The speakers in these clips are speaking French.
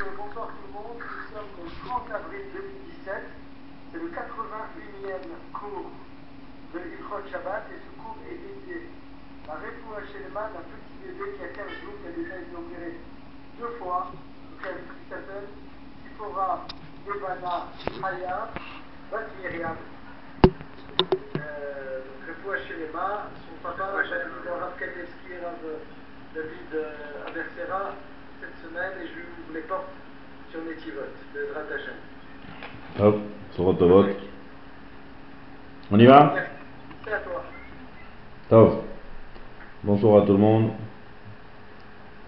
euh, bonsoir tout le monde. Nous sommes le 30 avril 2017. C'est le 81e cours de l'Ilchot Shabbat et ce cours est dédié à Refoua Shelema d'un petit bébé qui a 15 jours, qui a déjà été opéré deux fois, qui s'appelle Sipora Devana Haya Bat Myriam. Euh, donc Shelema, son papa, Rav Kadevski et Rav David euh, Abersera, semaine et je vous les porte sur Netivot, de Drat Hashem. Hop, sur. On y va? C'est à toi. Tov. Bonsoir à tout le monde.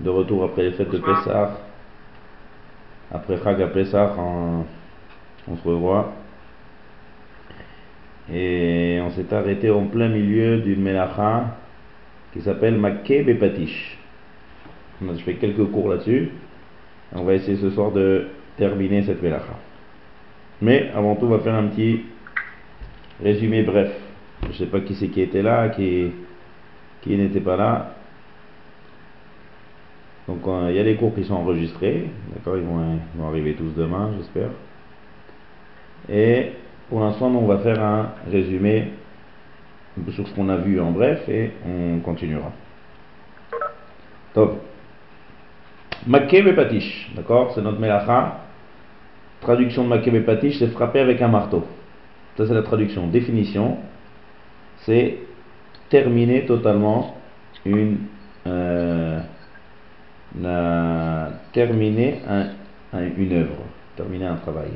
De retour après les fêtes de. Pessah. Après Chag à Pessah, on, on se revoit. Et on s'est arrêté en plein milieu d'une mélacha qui s'appelle Bepatish. On a fait quelques cours là-dessus. On va essayer ce soir de terminer cette mélacha. Mais avant tout, on va faire un petit résumé bref. Je ne sais pas qui c'est qui était là, qui, qui n'était pas là. Donc euh, il y a des cours qui sont enregistrés, d'accord, ils vont, ils vont arriver tous demain, j'espère. Et pour l'instant, on va faire un résumé sur ce qu'on a vu en bref et on continuera. Top. Makkeh Bepatish, d'accord, c'est notre melacha. Traduction de Makkeh Bepatish, c'est frapper avec un marteau. Ça, c'est la traduction. Définition, c'est terminer totalement une. euh, la- terminer un- un- une œuvre, terminer un travail.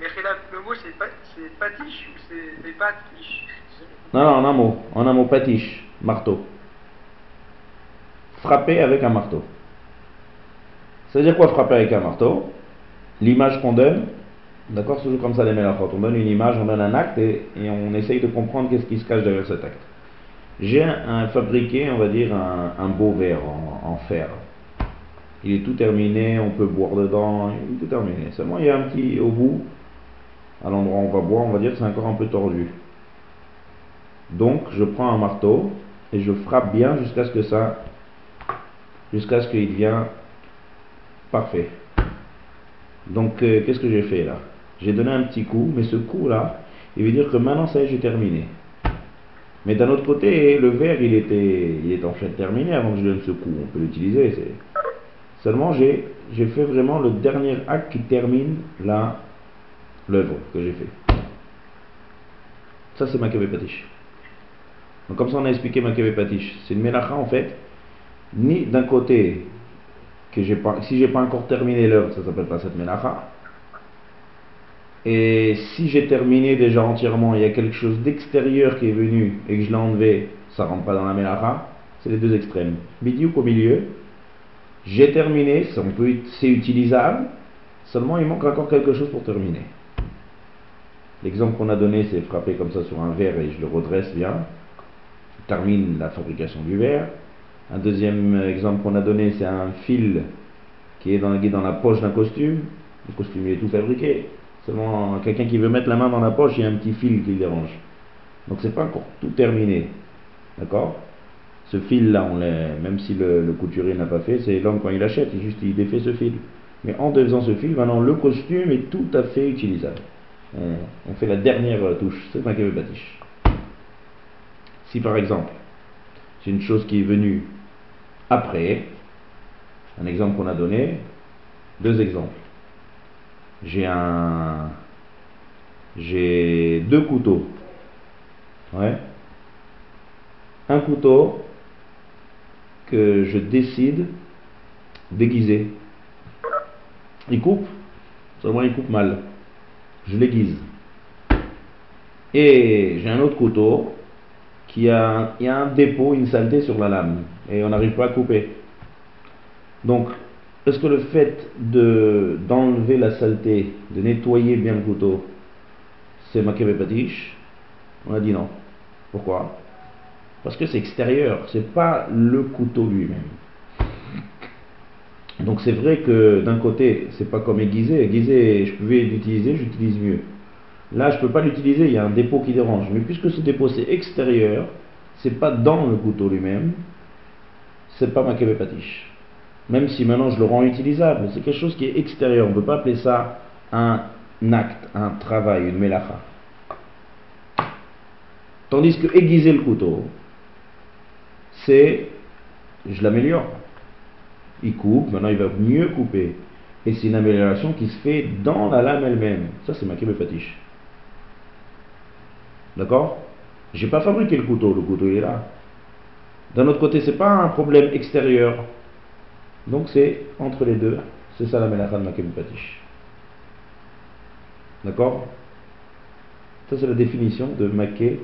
Mais le mot c'est patiche ou c'est des patiches Non, non, en un mot, en un mot, patiche, marteau. Frapper avec un marteau. Ça veut dire quoi frapper avec un marteau? L'image qu'on donne, d'accord, c'est toujours comme ça les mélachotes. On donne une image, on donne un acte et, on essaye de comprendre qu'est-ce qui se cache derrière cet acte. J'ai fabriqué, on va dire, un, beau verre en, en fer. Il est tout terminé, on peut boire dedans, il est tout terminé. Seulement il y a un petit au bout, à l'endroit où on va boire, on va dire que c'est encore un peu tordu. Donc je prends un marteau et je frappe bien jusqu'à ce que ça, jusqu'à ce qu'il devienne parfait. Donc euh, qu'est-ce que j'ai fait là? J'ai donné un petit coup, mais ce coup là, il veut dire que maintenant ça y est, j'ai terminé. Mais d'un autre côté, le verre il était, il est en train de terminer avant que je donne ce coup. On peut l'utiliser. Seulement j'ai, fait vraiment le dernier acte qui termine la l'œuvre que j'ai fait. Ça c'est Maccabée Patish. Donc comme ça on a expliqué Patish. C'est une mélacha en fait, ni d'un côté que j'ai pas, si j'ai pas encore terminé l'œuvre, ça s'appelle pas cette mélacha. Et si j'ai terminé déjà entièrement, il y a quelque chose d'extérieur qui est venu et que je l'ai enlevé, ça rentre pas dans la mélacha. C'est les deux extrêmes. Bidiouk au milieu. J'ai terminé, c'est utilisable. Seulement il manque encore quelque chose pour terminer. L'exemple qu'on a donné, c'est frapper comme ça sur un verre et je le redresse bien. Je termine la fabrication du verre. Un deuxième exemple qu'on a donné, c'est un fil qui est dans, la poche d'un costume. Le costume il est tout fabriqué. Seulement quelqu'un qui veut mettre la main dans la poche, il y a un petit fil qui le dérange. Donc c'est pas encore tout terminé. D'accord? Ce fil-là, même si le, couturier n'a pas fait, c'est l'homme quand il achète, il juste il défait ce fil. Mais en défaisant ce fil, maintenant le costume est tout à fait utilisable. On, fait la dernière euh, touche, c'est Maccabée Batiche. Si par exemple, c'est une chose qui est venue après, un exemple qu'on a donné, deux exemples. J'ai un. J'ai deux couteaux. Ouais. Un couteau que je décide d'aiguiser. Il coupe, seulement il coupe mal. Je l'aiguise. Et j'ai un autre couteau qui a, il y a un dépôt, une saleté sur la lame. Et on n'arrive pas à couper. Donc, est-ce que le fait de, d'enlever la saleté, de nettoyer bien le couteau, c'est Maccabée Patiche On a dit non. Pourquoi? Parce que c'est extérieur, c'est pas le couteau lui-même. Donc c'est vrai que d'un côté, c'est pas comme aiguiser. Aiguiser, je pouvais l'utiliser, j'utilise mieux. Là, je peux pas l'utiliser, il y a un dépôt qui dérange. Mais puisque ce dépôt c'est extérieur, c'est pas dans le couteau lui-même, c'est pas Maccabée Patiche. Même si maintenant je le rends utilisable, c'est quelque chose qui est extérieur. On ne peut pas appeler ça un acte, un travail, une mélacha. Tandis que aiguiser le couteau, c'est je l'améliore. Il coupe, maintenant il va mieux couper. Et c'est une amélioration qui se fait dans la lame elle-même. Ça, c'est ma fatiche. D'accord? J'ai pas fabriqué le couteau, le couteau est là. D'un autre côté, c'est pas un problème extérieur. Donc c'est entre les deux. C'est ça la melacha de ma patiche. D'accord? Ça, c'est la définition de maké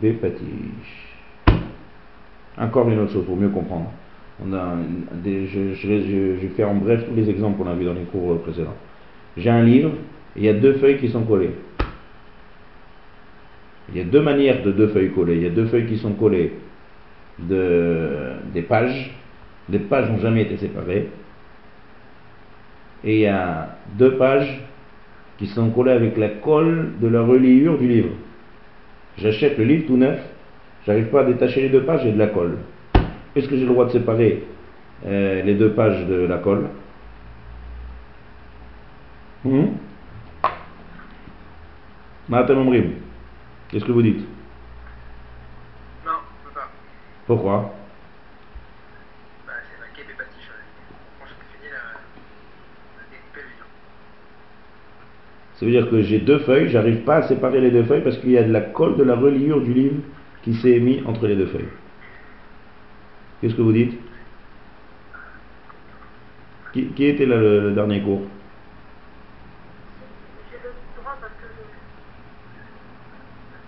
patiche. Encore une autre chose pour mieux comprendre. On a je, vais faire en bref tous les exemples qu'on a vus dans les cours précédents. J'ai un livre, il y a deux feuilles qui sont collées. Il y a deux manières de deux feuilles collées. Il y a deux feuilles qui sont collées de, des pages. Les pages n'ont jamais été séparées. Et il y a deux pages qui sont collées avec la colle de la reliure du livre. J'achète le livre tout neuf, j'arrive pas à détacher les deux pages, et de la colle. Est-ce que j'ai le droit de séparer euh, les deux pages de la colle? Hmm? Qu'est-ce que vous dites? Non, je peux pas. Pourquoi? Bah, C'est marqué mes patiches. Quand j'ai fini la, découper. Ça veut dire que j'ai deux feuilles, j'arrive pas à séparer les deux feuilles parce qu'il y a de la colle de la reliure du livre qui s'est mis entre les deux feuilles. Qu'est-ce que vous dites? Qui, qui, était là le, le dernier cours J'ai le droit parce que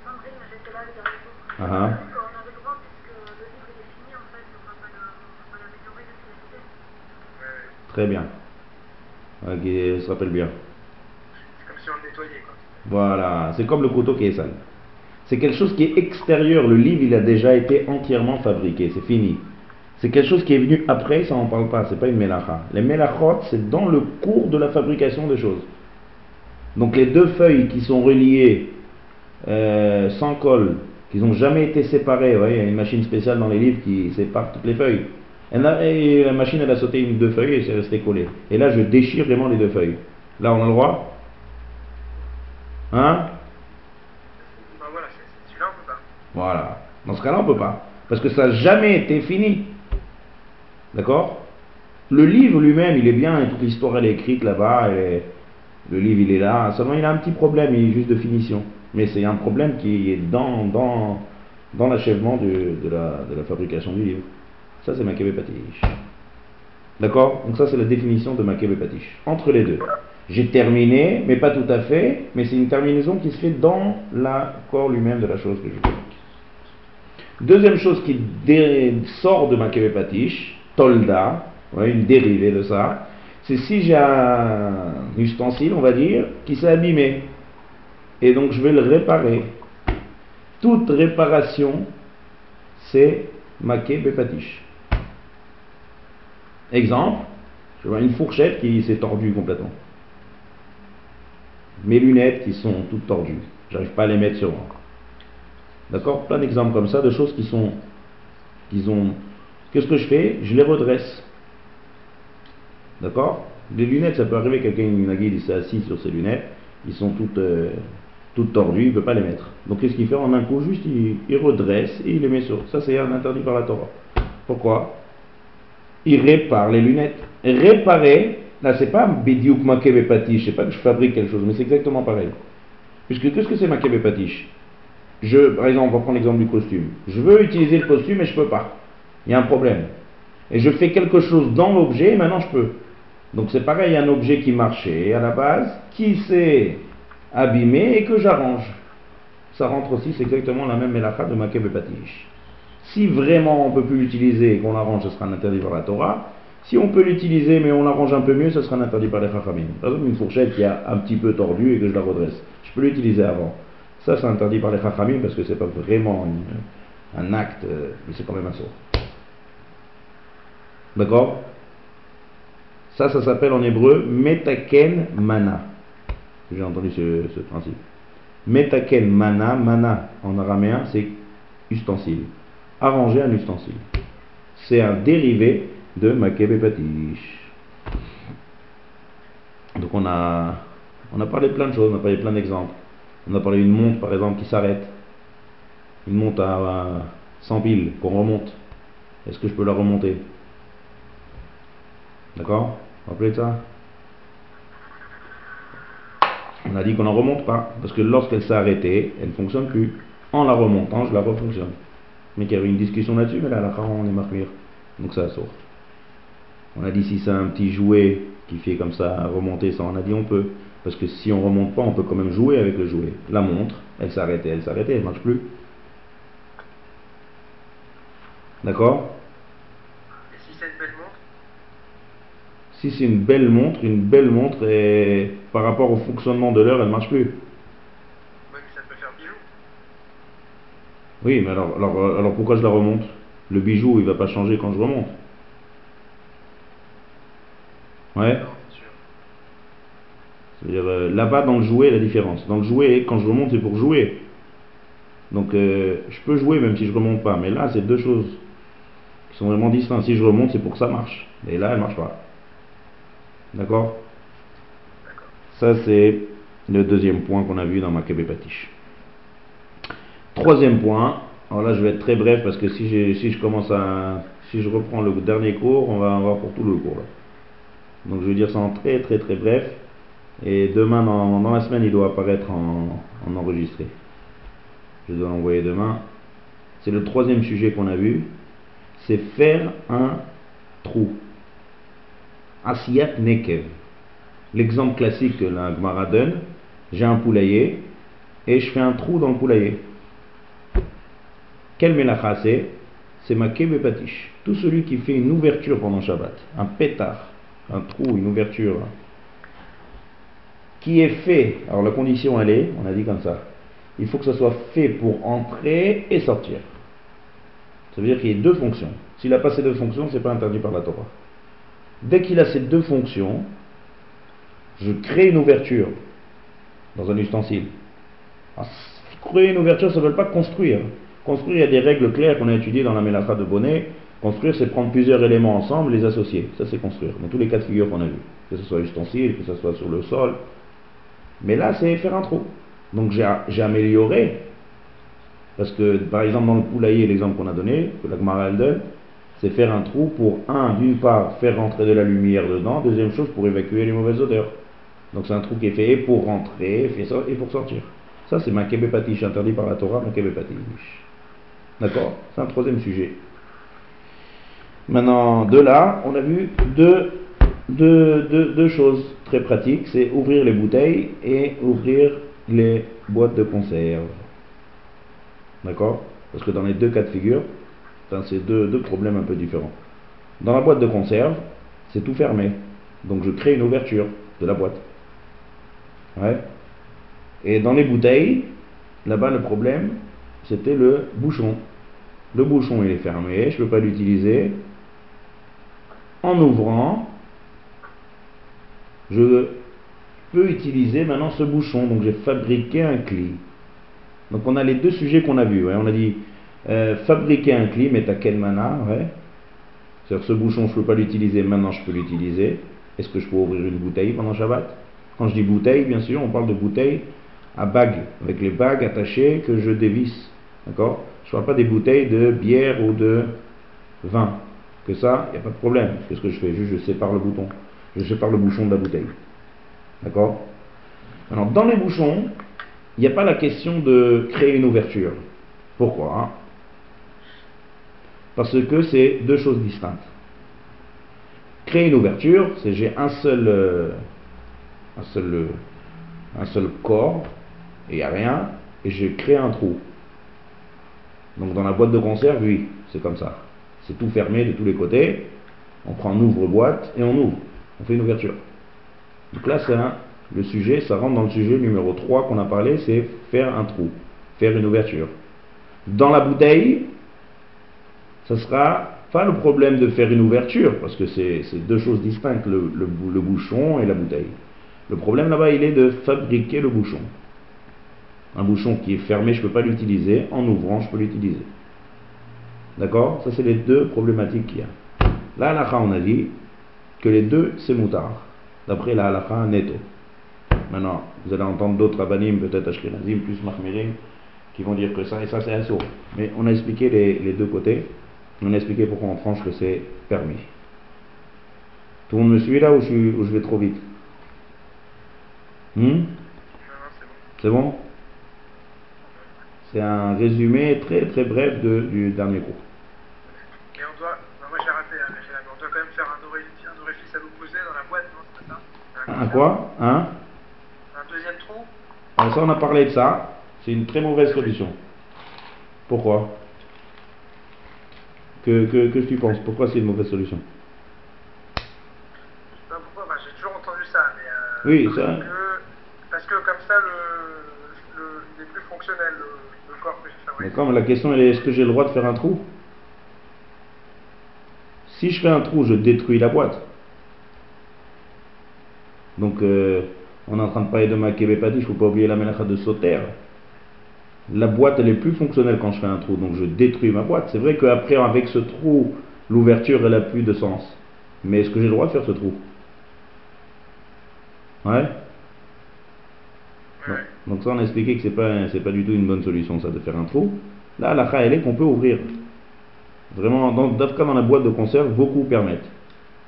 Sandrine, j'étais là le dernier cours. Ah ah. On avait le droit puisque le livre il est fini en fait, on va pas l'améliorer depuis la Très bien. Ok, ça s'appelle bien. C'est comme si on le nettoyait quoi. Voilà, c'est comme le couteau qui est sale. C'est quelque chose qui est extérieur. Le livre, il a déjà été entièrement fabriqué. C'est fini. C'est quelque chose qui est venu après, ça on parle pas, c'est pas une mélacha. Les mélachot, c'est dans le cours de la fabrication des choses. Donc les deux feuilles qui sont reliées euh, sans colle, qui n'ont jamais été séparées, il y a une machine spéciale dans les livres qui sépare toutes les feuilles. Et la machine elle a sauté une deux feuilles et c'est resté collé. Et là je déchire vraiment les deux feuilles. Là on a le droit? Hein? Ben voilà, celui-là on peut pas. Voilà. Dans ce cas-là on peut pas. Parce que ça n'a jamais été fini. D'accord? Le livre lui-même, il est bien, toute l'histoire elle est écrite là-bas, et le livre il est là, seulement il a un petit problème, il est juste de finition. Mais c'est un problème qui est dans, dans, dans l'achèvement de, la, de la fabrication du livre. Ça c'est Makebe Patish. D'accord? Donc ça c'est la définition de Makebe Patish. Entre les deux. J'ai terminé, mais pas tout à fait, mais c'est une terminaison qui se fait dans l'accord lui-même de la chose que je fais. Deuxième chose qui sort de Makebe Patish, tolda, une dérivée de ça, c'est si j'ai un ustensile, on va dire, qui s'est abîmé, et donc je vais le réparer. Toute réparation, c'est maqué bepatiche. Exemple, je vois une fourchette qui s'est tordue complètement. Mes lunettes qui sont toutes tordues. J'arrive pas à les mettre sur moi. D'accord? Plein d'exemples comme ça, de choses qui sont, qui ont Qu'est-ce que je fais? Je les redresse. D'accord? Les lunettes, ça peut arriver, quelqu'un, une il s'est assis sur ses lunettes, ils sont toutes, euh, toutes tordues, il ne peut pas les mettre. Donc qu'est-ce qu'il fait? En un coup, juste, il, redresse et il les met sur. Ça, c'est interdit par la Torah. Pourquoi? Il répare les lunettes. Réparer, là, c'est pas Bidiouk Makebe Patish, c'est pas que je fabrique quelque chose, mais c'est exactement pareil. Puisque qu'est-ce que c'est Makebe Patish je, par exemple, on va prendre l'exemple du costume. Je veux utiliser le costume et je peux pas il y a un problème. Et je fais quelque chose dans l'objet et maintenant je peux. Donc c'est pareil, un objet qui marchait à la base, qui s'est abîmé et que j'arrange. Ça rentre aussi, c'est exactement la même mélacha de Makeb et Si vraiment on ne peut plus l'utiliser et qu'on l'arrange, ce sera un interdit par la Torah. Si on peut l'utiliser mais on l'arrange un peu mieux, ce sera un interdit par les Chachamim. Par exemple, une fourchette qui a un petit peu tordu et que je la redresse. Je peux l'utiliser avant. Ça, c'est interdit par les Chachamim parce que c'est pas vraiment un acte, euh, mais c'est quand même un sort. D'accord? Ça, ça s'appelle en hébreu metaken mana. J'ai entendu ce, principe. Metaken mana, mana en araméen, c'est ustensile. Arranger un ustensile. C'est un dérivé de Makebe. Donc on a, on a parlé de plein de choses, on a parlé de plein d'exemples. On a parlé d'une montre par exemple qui s'arrête. Une montre à 100 piles qu'on remonte. Est-ce que je peux la remonter? D'accord? Rappelez de ça? On a dit qu'on ne remonte pas, parce que lorsqu'elle s'est arrêtée, elle ne fonctionne plus. En la remontant, je la refonctionne. Mais qu'il y avait une discussion là-dessus, mais là, la on est marqué. Donc ça sort. On a dit si c'est un petit jouet qui fait comme ça remonter ça, on a dit on peut. Parce que si on remonte pas, on peut quand même jouer avec le jouet. La montre, elle arrêtée, elle arrêtée, elle marche plus. D'accord? Et si c'est une belle montre Si c'est une belle montre, une belle montre, et par rapport au fonctionnement de l'heure, elle marche plus. Oui, mais ça peut faire bijou. Oui, mais alors, alors, alors pourquoi je la remonte? Le bijou, il va pas changer quand je remonte. Ouais. C'est-à-dire, euh, là-bas, dans le jouet, la différence. Dans le jouet, quand je remonte, c'est pour jouer. Donc, euh, je peux jouer même si je remonte pas. Mais là, c'est deux choses qui sont vraiment distinctes. Si je remonte, c'est pour que ça marche. Et là, elle marche pas. D'accord? D'accord. Ça, c'est le deuxième point qu'on a vu dans ma Patiche. Troisième point. Alors là, je vais être très bref parce que si, je commence à. Si je reprends le dernier cours, on va avoir pour tout le cours. là. Donc je vais dire ça en très très très bref. Et demain, dans, la semaine, il doit apparaître en, en enregistré. Je dois l'envoyer demain. C'est le troisième sujet qu'on a vu. C'est faire un trou. Asiyat Nekev. L'exemple classique que la Gemara donne, j'ai un poulailler et je fais un trou dans le poulailler. Quel melacha c'est? C'est ma patish. Tout celui qui fait une ouverture pendant Shabbat, un pétard, un trou, une ouverture, qui est fait, alors la condition elle est, on a dit comme ça, il faut que ça soit fait pour entrer et sortir. Ça veut dire qu'il y a deux fonctions. S'il n'a pas ces deux fonctions, c'est pas interdit par la Torah. Dès qu'il a ces deux fonctions, je crée une ouverture dans un ustensile. Alors, créer une ouverture, ça ne veut pas construire. Construire, il y a des règles claires qu'on a étudiées dans la Mélacha de Bonnet. Construire, c'est prendre plusieurs éléments ensemble, les associer. Ça, c'est construire. Dans tous les cas de figure qu'on a vus. Que ce soit ustensile, que ce soit sur le sol. Mais là, c'est faire un trou. Donc, j'ai amélioré. Parce que, par exemple, dans le poulailler, l'exemple qu'on a donné, que la Gemara donne, c'est faire un trou pour, un, d'une part, faire rentrer de la lumière dedans, deuxième chose, pour évacuer les mauvaises odeurs. Donc c'est un trou qui est fait pour rentrer et pour sortir. Ça, c'est ma patish, interdit par la Torah, ma patish. D'accord C'est un troisième sujet. Maintenant, de là, on a vu deux, choses très pratiques, c'est ouvrir les bouteilles et ouvrir les boîtes de conserve. D'accord? Parce que dans les deux cas de figure, c'est deux, deux problèmes un peu différents. Dans la boîte de conserve, c'est tout fermé. Donc je crée une ouverture de la boîte. Ouais. Et dans les bouteilles, là-bas, le problème, c'était le bouchon. Le bouchon, est fermé, je ne peux pas l'utiliser. En ouvrant, je peux utiliser maintenant ce bouchon. Donc j'ai fabriqué un cli. Donc on a les deux sujets qu'on a vus. On a dit euh, fabriquer un cli, mais à quelle mana ouais. C'est-à-dire ce bouchon, je ne peux pas l'utiliser, maintenant je peux l'utiliser. Est-ce que je peux ouvrir une bouteille pendant Shabbat? Quand je dis bouteille, bien sûr, on parle de bouteille à bague, avec les bagues attachées que je dévisse. D'accord? Je ne parle pas des bouteilles de bière ou de vin. Que ça, il n'y a pas de problème. Qu'est-ce que je fais Juste, je sépare le bouton. Je sépare le bouchon de la bouteille. D'accord? Alors, dans les bouchons, il n'y a pas la question de créer une ouverture. Pourquoi? Parce que c'est deux choses distinctes. Créer une ouverture, c'est j'ai un seul, euh, un seul, euh, un seul corps et il n'y a rien, et je crée un trou. Donc dans la boîte de conserve, oui, c'est comme ça. C'est tout fermé de tous les côtés. On prend un ouvre-boîte et on ouvre. On fait une ouverture. Donc là, c'est le sujet, ça rentre dans le sujet numéro 3 qu'on a parlé, c'est faire un trou, faire une ouverture. Dans la bouteille, ce sera pas le problème de faire une ouverture, parce que c'est deux choses distinctes, le bouchon et la bouteille. Le problème là-bas, il est de fabriquer le bouchon. Un bouchon qui est fermé, je ne peux pas l'utiliser. En ouvrant, je peux l'utiliser. D'accord? Ça, c'est les deux problématiques qu'il y a. La halakha, on a dit que les deux, c'est moutard. D'après la halakha netto. Maintenant, vous allez entendre d'autres abanim, peut-être ashkenazim, plus mahmirim, qui vont dire que ça et ça, c'est assourd. Mais on a expliqué les, les deux côtés. On a expliqué pourquoi on tranche que c'est permis. Tout le monde me suit là ou je, suis- ou je vais trop vite? Hmm? C'est bon? C'est un résumé très très bref de- du dernier cours. Et on doit. moi j'ai raté, hein, mais j'ai- on doit quand même faire un orifice, un orifice à l'opposé dans la boîte, non C'est pas ça Un quoi? Hein? Un deuxième trou? Alors ça, on a parlé de ça. C'est une très mauvaise solution. Pourquoi? Que, que, que tu penses? Pourquoi c'est une mauvaise solution? Je sais pas pourquoi, bah, j'ai toujours entendu ça, mais. euh, Oui, ça- Que, parce que comme ça, le, le, il est plus fonctionnel, le, comme la question est est-ce que j'ai le droit de faire un trou? Si je fais un trou, je détruis la boîte. Donc, euh, on est en train de parler de ma Kebepati, il ne faut pas oublier la mélacha de Sauter. La boîte, elle est plus fonctionnelle quand je fais un trou, donc je détruis ma boîte. C'est vrai qu'après, avec ce trou, l'ouverture, elle a plus de sens. Mais est-ce que j'ai le droit de faire ce trou? Ouais? Donc ça, on a expliqué que c'est pas, pas du tout une bonne solution, ça, de faire un trou. Là, la elle est qu'on peut ouvrir. Vraiment, dans, dans la boîte de conserve, beaucoup permettent.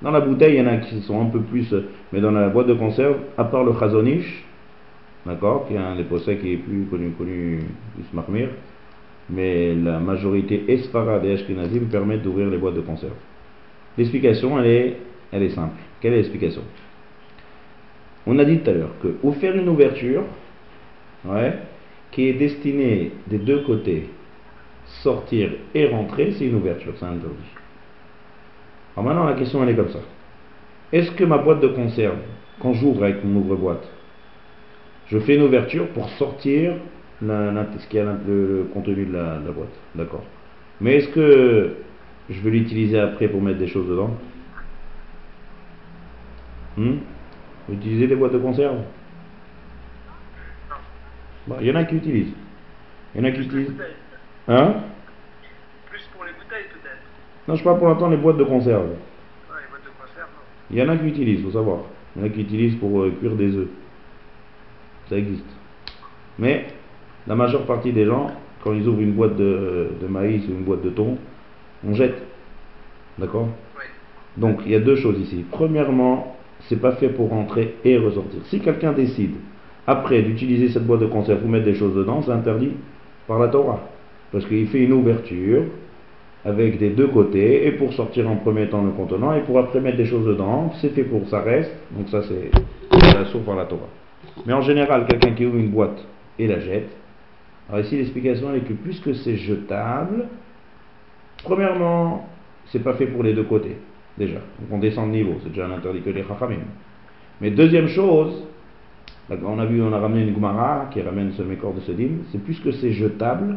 Dans la bouteille, il y en a qui sont un peu plus, mais dans la boîte de conserve, à part le chazonish, d'accord, qui est un des possèdes qui est plus connu, connu du Smarmir, mais la majorité esfarad et ashkenazim permettent d'ouvrir les boîtes de conserve. L'explication, elle est, elle est simple. Quelle est l'explication? On a dit tout à l'heure que ou faire une ouverture, ouais, qui est destinée des deux côtés, sortir et rentrer, c'est une ouverture, c'est interdit. Alors maintenant, la question elle est comme ça. Est-ce que ma boîte de conserve, quand j'ouvre avec mon ouvre-boîte, je fais une ouverture pour sortir la- ce qui est le, le contenu de la, boîte? D'accord. Mais est-ce que je vais l'utiliser après pour mettre des choses dedans? Hmm? Vous utilisez des boîtes de conserve? Bon, Il y en a qui utilisent. Il y en a qui Plus utilisent. Hein? Plus pour les bouteilles, peut-être. Non, je parle pour l'instant les boîtes de conserve. Ouais, les boîtes de conserve, non. Il y en a qui utilisent, faut savoir. Il y en a qui utilisent pour euh, cuire des œufs. Ça existe. Mais la majeure partie des gens, quand ils ouvrent une boîte de, de maïs ou une boîte de thon, on jette. D'accord? Ouais. Donc il y a deux choses ici. Premièrement, c'est pas fait pour rentrer et ressortir. Si quelqu'un décide après d'utiliser cette boîte de conserve pour mettre des choses dedans, c'est interdit par la Torah. Parce qu'il fait une ouverture avec des deux côtés et pour sortir en premier temps le contenant et pour après mettre des choses dedans, c'est fait pour ça reste. Donc ça c'est c'est la source par la Torah. Mais en général, quelqu'un qui ouvre une boîte et la jette, alors ici l'explication est que puisque c'est jetable, premièrement, c'est pas fait pour les deux côtés, déjà. Donc on descend de niveau, c'est déjà un interdit que les chachamim. Mais deuxième chose, on a vu, on a ramené une Gemara qui ramène ce mécor de Sedim, c'est puisque c'est jetable,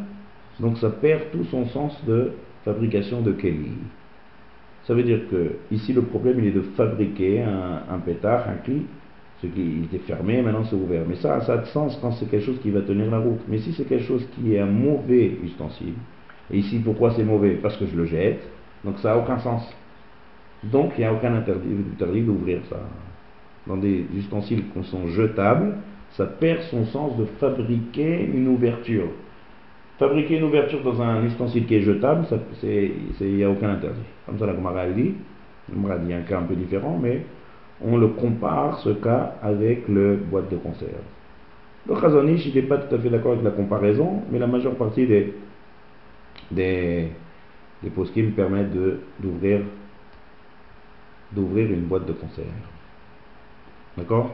donc ça perd tout son sens de fabrication de Kelly. Ça veut dire que ici le problème il est de fabriquer un, pétard, un cli, ce qui était fermé, maintenant c'est ouvert. Mais ça, ça a de sens quand c'est quelque chose qui va tenir la route. Mais si c'est quelque chose qui est un mauvais ustensile, et ici pourquoi c'est mauvais? Parce que je le jette, donc ça n'a aucun sens. Donc il n'y a aucun interdit d'ouvrir ça. Dans des ustensiles qui sont jetables, ça perd son sens de fabriquer une ouverture. Fabriquer une ouverture dans un ustensile qui est jetable, il n'y a aucun interdit. Comme ça la Gemara dit, la dit un cas un peu différent, mais on le compare ce cas avec le boîte de conserve. Le Khazanish, il n'est pas tout à fait d'accord avec la comparaison, mais la majeure partie des, des, des poskim permettent d'ouvrir d'ouvrir une boîte de conserve. D'accord?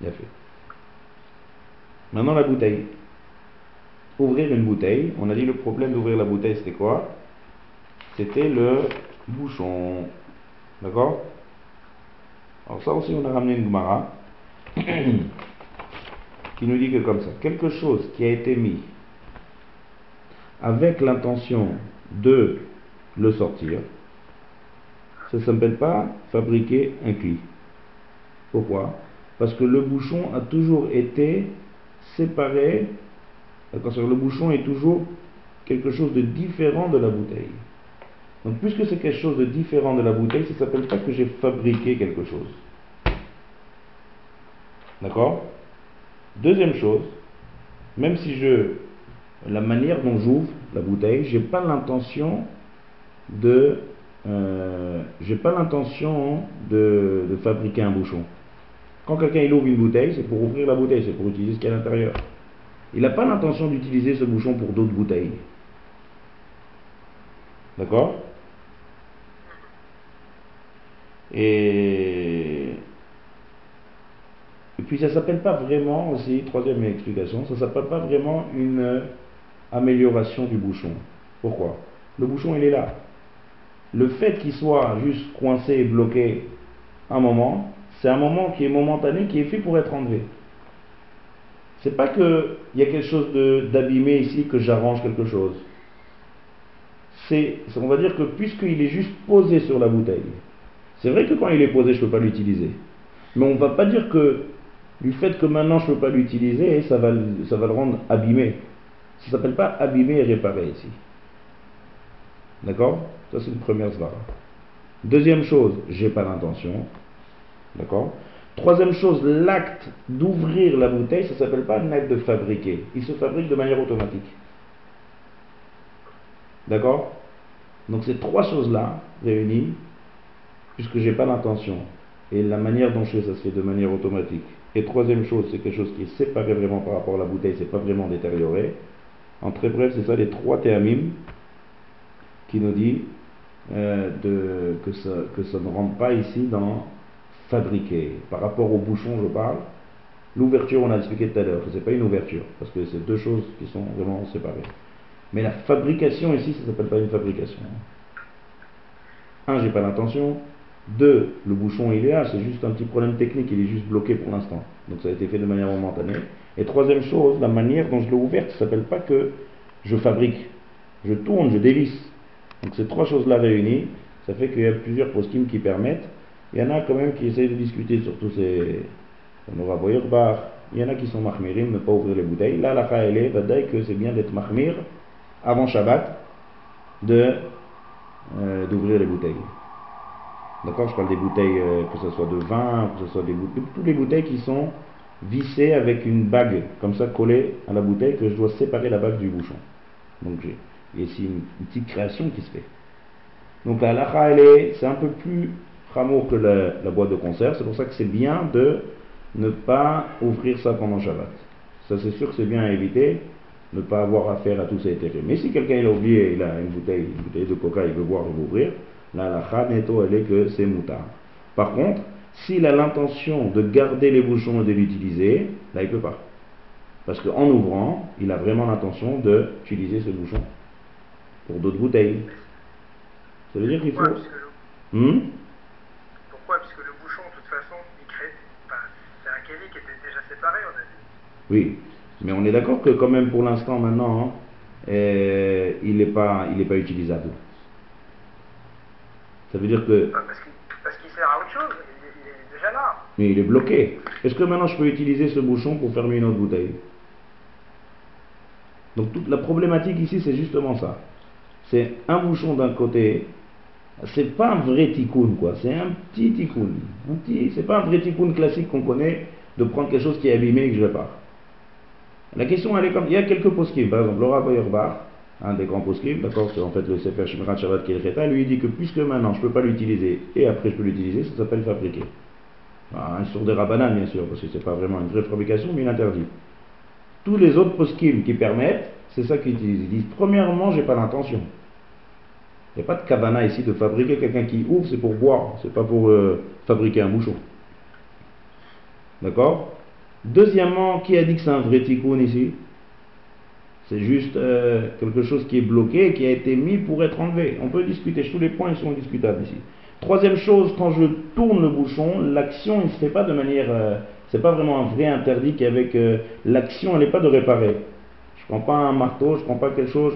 Bien fait. Maintenant la bouteille. Ouvrir une bouteille, on a dit le problème d'ouvrir la bouteille c'était quoi? C'était le bouchon. D'accord? Alors ça aussi on a ramené une Gemara qui nous dit que comme ça, quelque chose qui a été mis avec l'intention de le sortir, ça ne s'appelle pas fabriquer un cli. Pourquoi? Parce que le bouchon a toujours été séparé, le bouchon est toujours quelque chose de différent de la bouteille. Donc puisque c'est quelque chose de différent de la bouteille, ça ne s'appelle pas que j'ai fabriqué quelque chose. D'accord? Deuxième chose, même si je la manière dont j'ouvre la bouteille, j'ai pas l'intention de euh, j'ai pas l'intention de, fabriquer un bouchon. Quand quelqu'un il ouvre une bouteille, c'est pour ouvrir la bouteille, c'est pour utiliser ce qu'il y a à l'intérieur. Il n'a pas l'intention d'utiliser ce bouchon pour d'autres bouteilles. D'accord? Et... Et puis ça s'appelle pas vraiment aussi, troisième explication, ça s'appelle pas vraiment une amélioration du bouchon. Pourquoi? Le bouchon il est là. Le fait qu'il soit juste coincé et bloqué un moment, c'est un moment qui est momentané, qui est fait pour être enlevé. C'est pas qu'il y a quelque chose d'abîmé ici que j'arrange quelque chose. C'est, on va dire que puisqu'il est juste posé sur la bouteille, c'est vrai que quand il est posé, je ne peux pas l'utiliser. Mais on ne va pas dire que du fait que maintenant je ne peux pas l'utiliser, ça va, ça va le rendre abîmé. Ça ne s'appelle pas abîmer et réparer ici. D'accord? Ça c'est une première svara. Deuxième chose, j'ai pas l'intention. D'accord? Troisième chose, l'acte d'ouvrir la bouteille, ça s'appelle pas un acte de fabriquer. Il se fabrique de manière automatique. D'accord? Donc ces trois choses-là réunies, puisque j'ai pas l'intention, et la manière dont je fais, ça se fait de manière automatique. Et troisième chose, c'est quelque chose qui est séparé vraiment par rapport à la bouteille, c'est pas vraiment détérioré. En très bref, c'est ça les trois théamim qui nous dit euh, de, que, ça, que ça ne rentre pas ici dans fabriquer. Par rapport au bouchon, je parle. L'ouverture, on a expliqué tout à l'heure, ce n'est pas une ouverture, parce que c'est deux choses qui sont vraiment séparées. Mais la fabrication ici, ça ne s'appelle pas une fabrication. Un, j'ai pas l'intention. Deux, le bouchon il est là, c'est juste un petit problème technique, il est juste bloqué pour l'instant. Donc ça a été fait de manière momentanée. Et troisième chose, la manière dont je l'ai ouverte, ça s'appelle pas que je fabrique. Je tourne, je dévisse. Donc ces trois choses-là réunies, ça fait qu'il y a plusieurs poskim qui permettent. Il y en a quand même qui essayent de discuter sur tous ces. On aura Il y en a qui sont mahmirim, ne pas ouvrir les bouteilles. Là, la elle est, que c'est bien d'être mahmir avant Shabbat, de, euh, d'ouvrir les bouteilles. D'accord Je parle des bouteilles, euh, que ce soit de vin, que ce soit des bouteilles, toutes les bouteilles qui sont vissées avec une bague, comme ça collée à la bouteille, que je dois séparer la bague du bouchon. Donc j'ai ici une, une, petite création qui se fait. Donc la halakha, elle est, c'est un peu plus ramour que la, boîte de conserve, c'est pour ça que c'est bien de ne pas ouvrir ça pendant Shabbat. Ça c'est sûr que c'est bien à éviter, ne pas avoir affaire à tous ces intérêts. Mais si quelqu'un a oublié, il a une bouteille, de coca, il veut boire, il veut ouvrir, Là, la elle est que c'est moutard. Par contre, s'il a l'intention de garder les bouchons et de l'utiliser, là, il ne peut pas. Parce qu'en ouvrant, il a vraiment l'intention d'utiliser ce bouchon pour d'autres bouteilles. Ça veut dire qu'il faut. Hmm Pourquoi Puisque le bouchon, de toute façon, il crée. Enfin, c'est un kéli qui était déjà séparé, on a dit. Oui, mais on est d'accord que, quand même, pour l'instant, maintenant, hein, euh, il n'est pas, il pas utilisable. Ça veut dire que. Parce qu'il sert à autre chose, il, est déjà là. Mais il est bloqué. Est-ce que maintenant je peux utiliser ce bouchon pour fermer une autre bouteille? Donc toute la problématique ici, c'est justement ça. C'est un bouchon d'un côté, c'est pas un vrai tikkun quoi, c'est un petit tikkun. C'est pas un vrai tikkun classique qu'on connaît de prendre quelque chose qui est abîmé et que je pas. La question elle est comme, il y a quelques poskim, par exemple Laura Feuerbach, un des grands poskim, d'accord, c'est en fait le Sefer Shemirat Shabbat Kelcheta, lui dit que puisque maintenant je ne peux pas l'utiliser et après je peux l'utiliser, ça s'appelle fabriquer. Ah, un sur des rabanan bien sûr, parce que c'est pas vraiment une vraie fabrication, mais il interdit. Tous les autres poskim qui permettent, c'est ça qu'ils disent. Ils disent premièrement, j'ai pas l'intention. Il n'y a pas de cabana ici de fabriquer quelqu'un qui ouvre, c'est pour boire, c'est pas pour euh, fabriquer un bouchon. D'accord? Deuxièmement, qui a dit que c'est un vrai tikkun ici? C'est juste euh, quelque chose qui est bloqué qui a été mis pour être enlevé. On peut discuter, tous les points sont discutables ici. Troisième chose, quand je tourne le bouchon, l'action ne se fait pas de manière. Euh, c'est pas vraiment un vrai interdit qu'avec euh, l'action, elle n'est pas de réparer. Je prends pas un marteau, je prends pas quelque chose,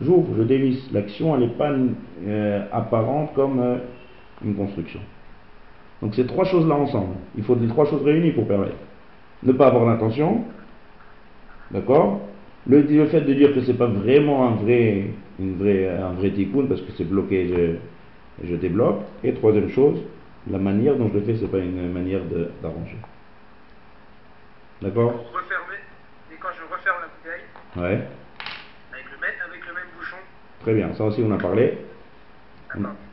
j'ouvre, je dévisse. L'action, elle n'est pas apparente comme une construction. Donc ces trois choses-là ensemble, il faut les trois choses réunies pour permettre. Ne pas avoir l'intention, d'accord? Le, fait de dire que c'est pas vraiment un vrai une vraie, un vrai tikkun parce que c'est bloqué, je, je débloque. Et troisième chose, la manière dont je le fais, c'est pas une manière d'arranger. D'accord? Refermer, et quand je referme la bouteille, Ouais, avec le, même, avec le même bouchon, très bien. Ça aussi, on a parlé.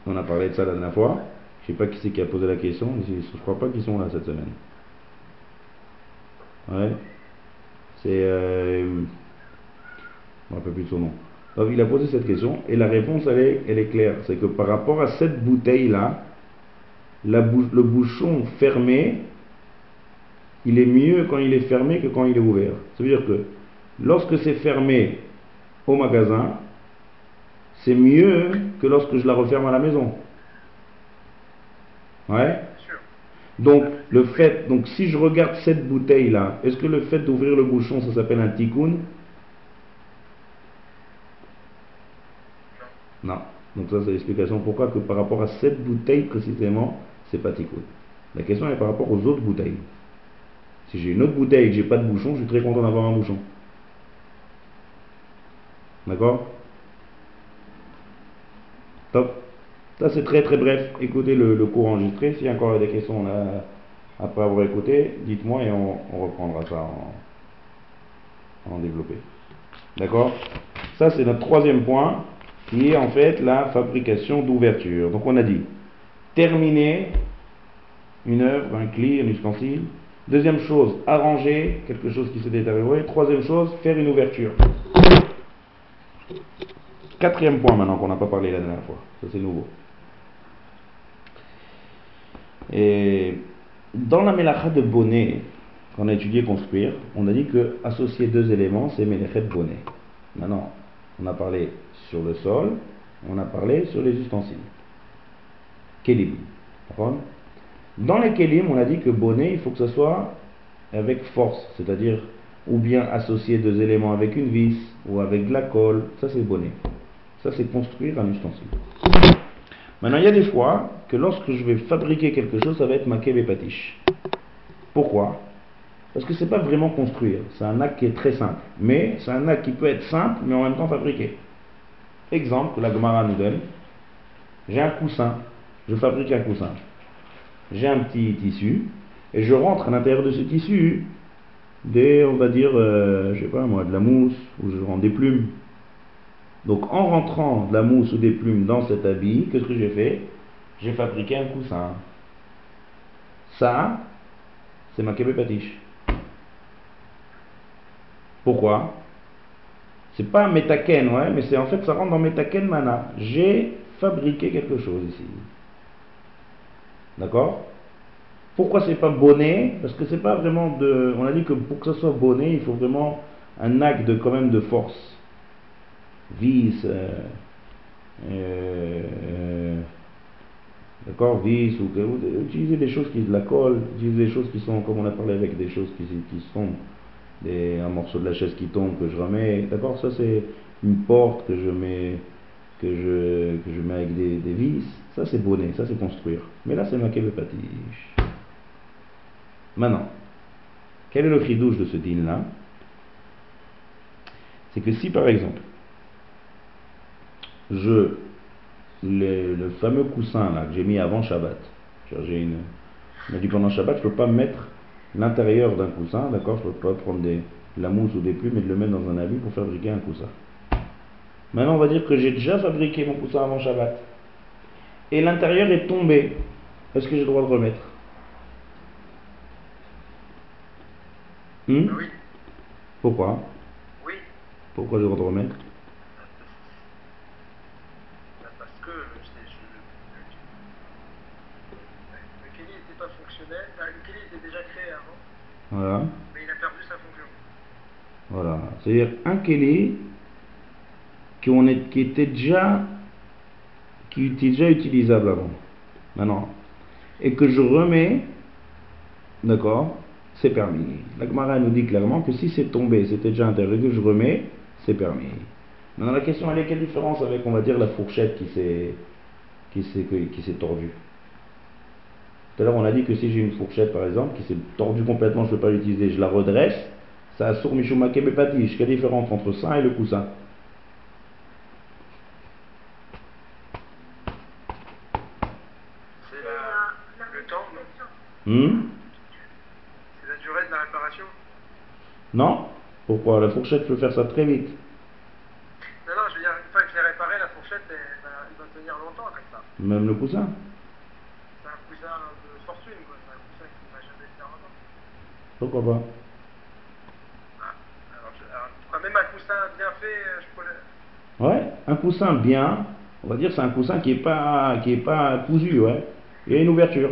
On, a parlé de ça la dernière fois. Je sais pas qui c'est qui a posé la question. Je crois pas qu'ils sont là cette semaine. Ouais. C'est. Euh, je me rappelle plus de son nom. Donc il a posé cette question et la réponse elle est, elle est claire. C'est que par rapport à cette bouteille là, la bou- le bouchon fermé, il est mieux quand il est fermé que quand il est ouvert. Ça veut dire que lorsque c'est fermé au magasin, c'est mieux que lorsque je la referme à la maison. Ouais. Donc le fait, donc si je regarde cette bouteille là, est-ce que le fait d'ouvrir le bouchon, ça s'appelle un tikkun? Non. Donc ça c'est l'explication pourquoi que par rapport à cette bouteille précisément, c'est pas tikkun? La question est par rapport aux autres bouteilles. Si j'ai une autre bouteille et que j'ai pas de bouchon, je suis très content d'avoir un bouchon. D'accord? Top. Ça c'est très très bref. Écoutez le, cours enregistré. S'il y a encore des questions après avoir écouté, dites-moi et on, reprendra ça en, développé. D'accord? Ça c'est notre troisième point qui est en fait la fabrication d'ouverture. Donc on a dit terminer une œuvre, un cli, un ustensile. Deuxième chose, arranger quelque chose qui s'est détérioré. Troisième chose, faire une ouverture. Quatrième point maintenant qu'on n'a pas parlé la dernière fois. Ça c'est nouveau. Et dans la mélacha de bonnet, qu'on a étudié construire, on a dit que associer deux éléments, c'est mélechet bonnet. Maintenant, on a parlé sur le sol, on a parlé sur les ustensiles. D'accord? Dans les kélim, on a dit que bonnet, il faut que ce soit avec force, c'est-à-dire ou bien associer deux éléments avec une vis ou avec de la colle, ça c'est bonnet. Ça c'est construire un ustensile. Maintenant, il y a des fois que lorsque je vais fabriquer quelque chose, ça va être et patiche. Pourquoi? Parce que c'est pas vraiment construire, c'est un acte qui est très simple. Mais c'est un acte qui peut être simple, mais en même temps fabriqué. Exemple que la Gemara nous donne. J'ai un coussin, je fabrique un coussin. J'ai un petit tissu, et je rentre à l'intérieur de ce tissu des, on va dire, euh, je sais pas moi, de la mousse, ou je rentre des plumes. Donc en rentrant de la mousse ou des plumes dans cet habit, qu'est-ce que j'ai fait? J'ai fabriqué un coussin. Ça, c'est ma patiche. Pourquoi? C'est pas métaken, ouais, mais c'est en fait ça rentre dans métaken mana. J'ai fabriqué quelque chose ici. D'accord? Pourquoi c'est pas bonnet? Parce que c'est pas vraiment de. On a dit que pour que ce soit bonnet, il faut vraiment un acte de, quand même de force vis, euh, euh, d'accord, vis, ou, utiliser des choses qui la colle, utiliser des choses qui sont, comme on a parlé avec des choses qui, sont des, un morceau de la chaise qui tombe que je remets, d'accord, ça c'est une porte que je mets, que je, que je mets avec des, des vis, ça c'est bonnet, ça c'est construire. Mais là c'est ma patiche. Maintenant, quel est le chidouche de ce deal là C'est que si par exemple, je le, le, fameux coussin là que j'ai mis avant Shabbat. J'ai une, on a dit pendant Shabbat, je peux pas mettre l'intérieur d'un coussin, d'accord Je peux pas prendre des, de la mousse ou des plumes et de le mettre dans un habit pour fabriquer un coussin. Maintenant, on va dire que j'ai déjà fabriqué mon coussin avant Shabbat. Et l'intérieur est tombé. Est-ce que j'ai le droit de remettre? Hmm? Oui. Pourquoi? Oui. Pourquoi j'ai le droit de remettre? Voilà. Mais il a perdu sa fonction. Voilà. C'est-à-dire un kélé qui, on est, qui était déjà qui était déjà utilisable avant. Maintenant. Et que je remets, d'accord, c'est permis. La Gemara nous dit clairement que si c'est tombé, c'était déjà intérêt que je remets, c'est permis. Maintenant la question elle est quelle différence avec on va dire la fourchette qui s'est qui s'est qui s'est tordue? Tout à l'heure, on a dit que si j'ai une fourchette, par exemple, qui s'est tordue complètement, je ne peux pas l'utiliser, je la redresse, ça assure Mishumake Bepatish. Quelle différence entre ça et le coussin C'est le temps, hmm C'est la durée de la réparation Non Pourquoi La fourchette peut faire ça très vite. Non, non, je veux dire, une fois que je l'ai réparé, la fourchette, elle, elle va tenir longtemps avec ça. Même le coussin Pourquoi pas alors, je, alors, quoi, même un coussin bien fait, euh, je peux le... Ouais, un coussin bien, on va dire c'est un coussin qui est pas qui est pas cousu, ouais. Il y a une ouverture.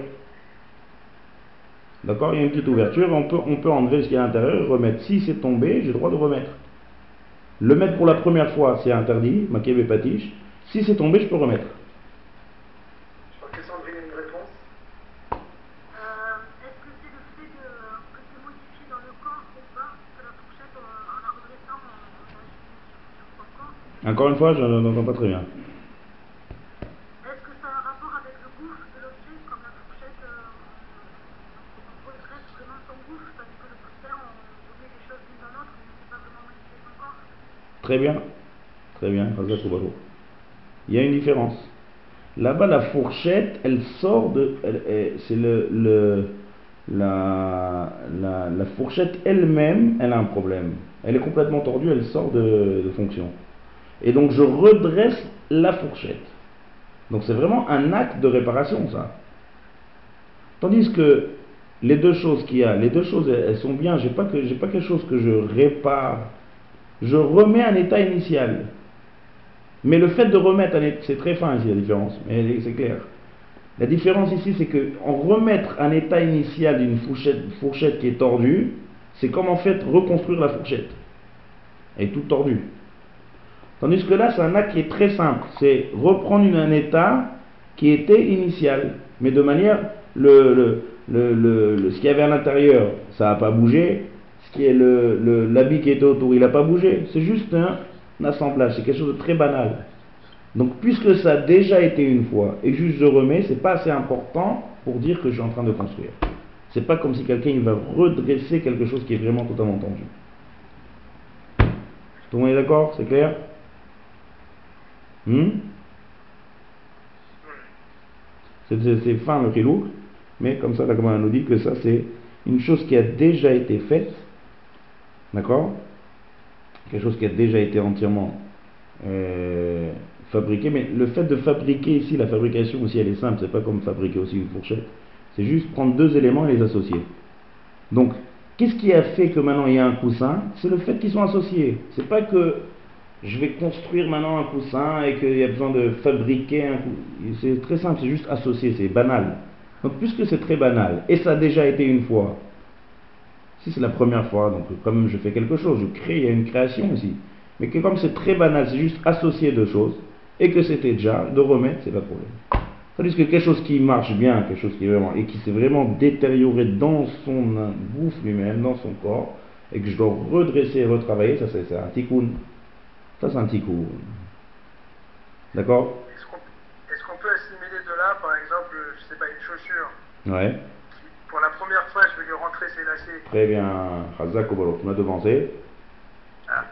D'accord Il y a une petite ouverture, on peut, on peut enlever ce qu'il y a à l'intérieur et remettre. Si c'est tombé, j'ai le droit de remettre. Le mettre pour la première fois, c'est interdit, et patiche. Si c'est tombé, je peux remettre. Je crois que Sandrine a une réponse. Euh, Est-ce que c'est le fait de, que c'est modifié dans le corps ou pas Que la fourchette, en, en la redressant, on, on agit sur, sur son corps Encore une fois, je n'entends pas très bien. Est-ce que ça a un rapport avec le gouffre de l'objet Comme la fourchette, euh, on, on redresse vraiment son gouffre, tandis que le coussin, on remet les choses l'une dans l'autre, mais on ne peut pas vraiment modifier son corps Très bien. Très bien, Razak Oubalo. Il y a une différence. Là-bas, la fourchette, elle sort de. C'est le. le la, la, la fourchette elle-même, elle a un problème. Elle est complètement tordue, elle sort de, de fonction. Et donc, je redresse la fourchette. Donc, c'est vraiment un acte de réparation, ça. Tandis que les deux choses qu'il y a, les deux choses, elles, sont bien. J'ai pas que, pas quelque chose que je répare je remets un état initial. Mais le fait de remettre un état, c'est très fin ici la différence, mais c'est clair. La différence ici, c'est que en remettre un état initial d'une fourchette, fourchette qui est tordue, c'est comme en fait reconstruire la fourchette. Elle est toute tordue. Tandis que là, c'est un acte qui est très simple. C'est reprendre un état qui était initial. Mais de manière, le, le, le, ce qu'il y avait à l'intérieur, ça n'a pas bougé. Ce qui est le, l'habit qui était autour, il n'a pas bougé. C'est juste un, assemblage. C'est quelque chose de très banal. Donc, puisque ça a déjà été une fois et juste je remets, c'est pas assez important pour dire que je suis en train de construire. C'est pas comme si quelqu'un va redresser quelque chose qui est vraiment totalement tendu. Tout le monde est d'accord? C'est clair? Hmm? C'est, fin le khilouk, mais comme ça la Gemara nous dit que ça c'est une chose qui a déjà été faite, d'accord? Quelque chose qui a déjà été entièrement euh, fabriqué, mais le fait de fabriquer ici, la fabrication aussi elle est simple, c'est pas comme fabriquer aussi une fourchette, c'est juste prendre deux éléments et les associer. Donc, qu'est-ce qui a fait que maintenant il y a un coussin? C'est le fait qu'ils sont associés. C'est pas que je vais construire maintenant un coussin et qu'il y a besoin de fabriquer un coussin. C'est très simple, c'est juste associé, c'est banal. Donc, puisque c'est très banal, et ça a déjà été une fois, si c'est la première fois, donc comme je fais quelque chose, je crée, il y a une création aussi. Mais que comme c'est très banal, c'est juste associer deux choses, et que c'était déjà, de remettre, c'est pas de problème. Tandis que quelque chose qui marche bien, quelque chose qui est vraiment, et qui s'est vraiment détérioré dans son bouffe lui-même, dans son corps, et que je dois redresser et retravailler, ça c'est un tikkun. Ça c'est un tikkun. D'accord Est-ce qu'on qu'on peut assimiler de là, par exemple, je sais pas, une chaussure Ouais. pour la première fois, je vais lui rentrer ses lacets. Très bien. Hazak Obalo, tu m'as devancé. Ah.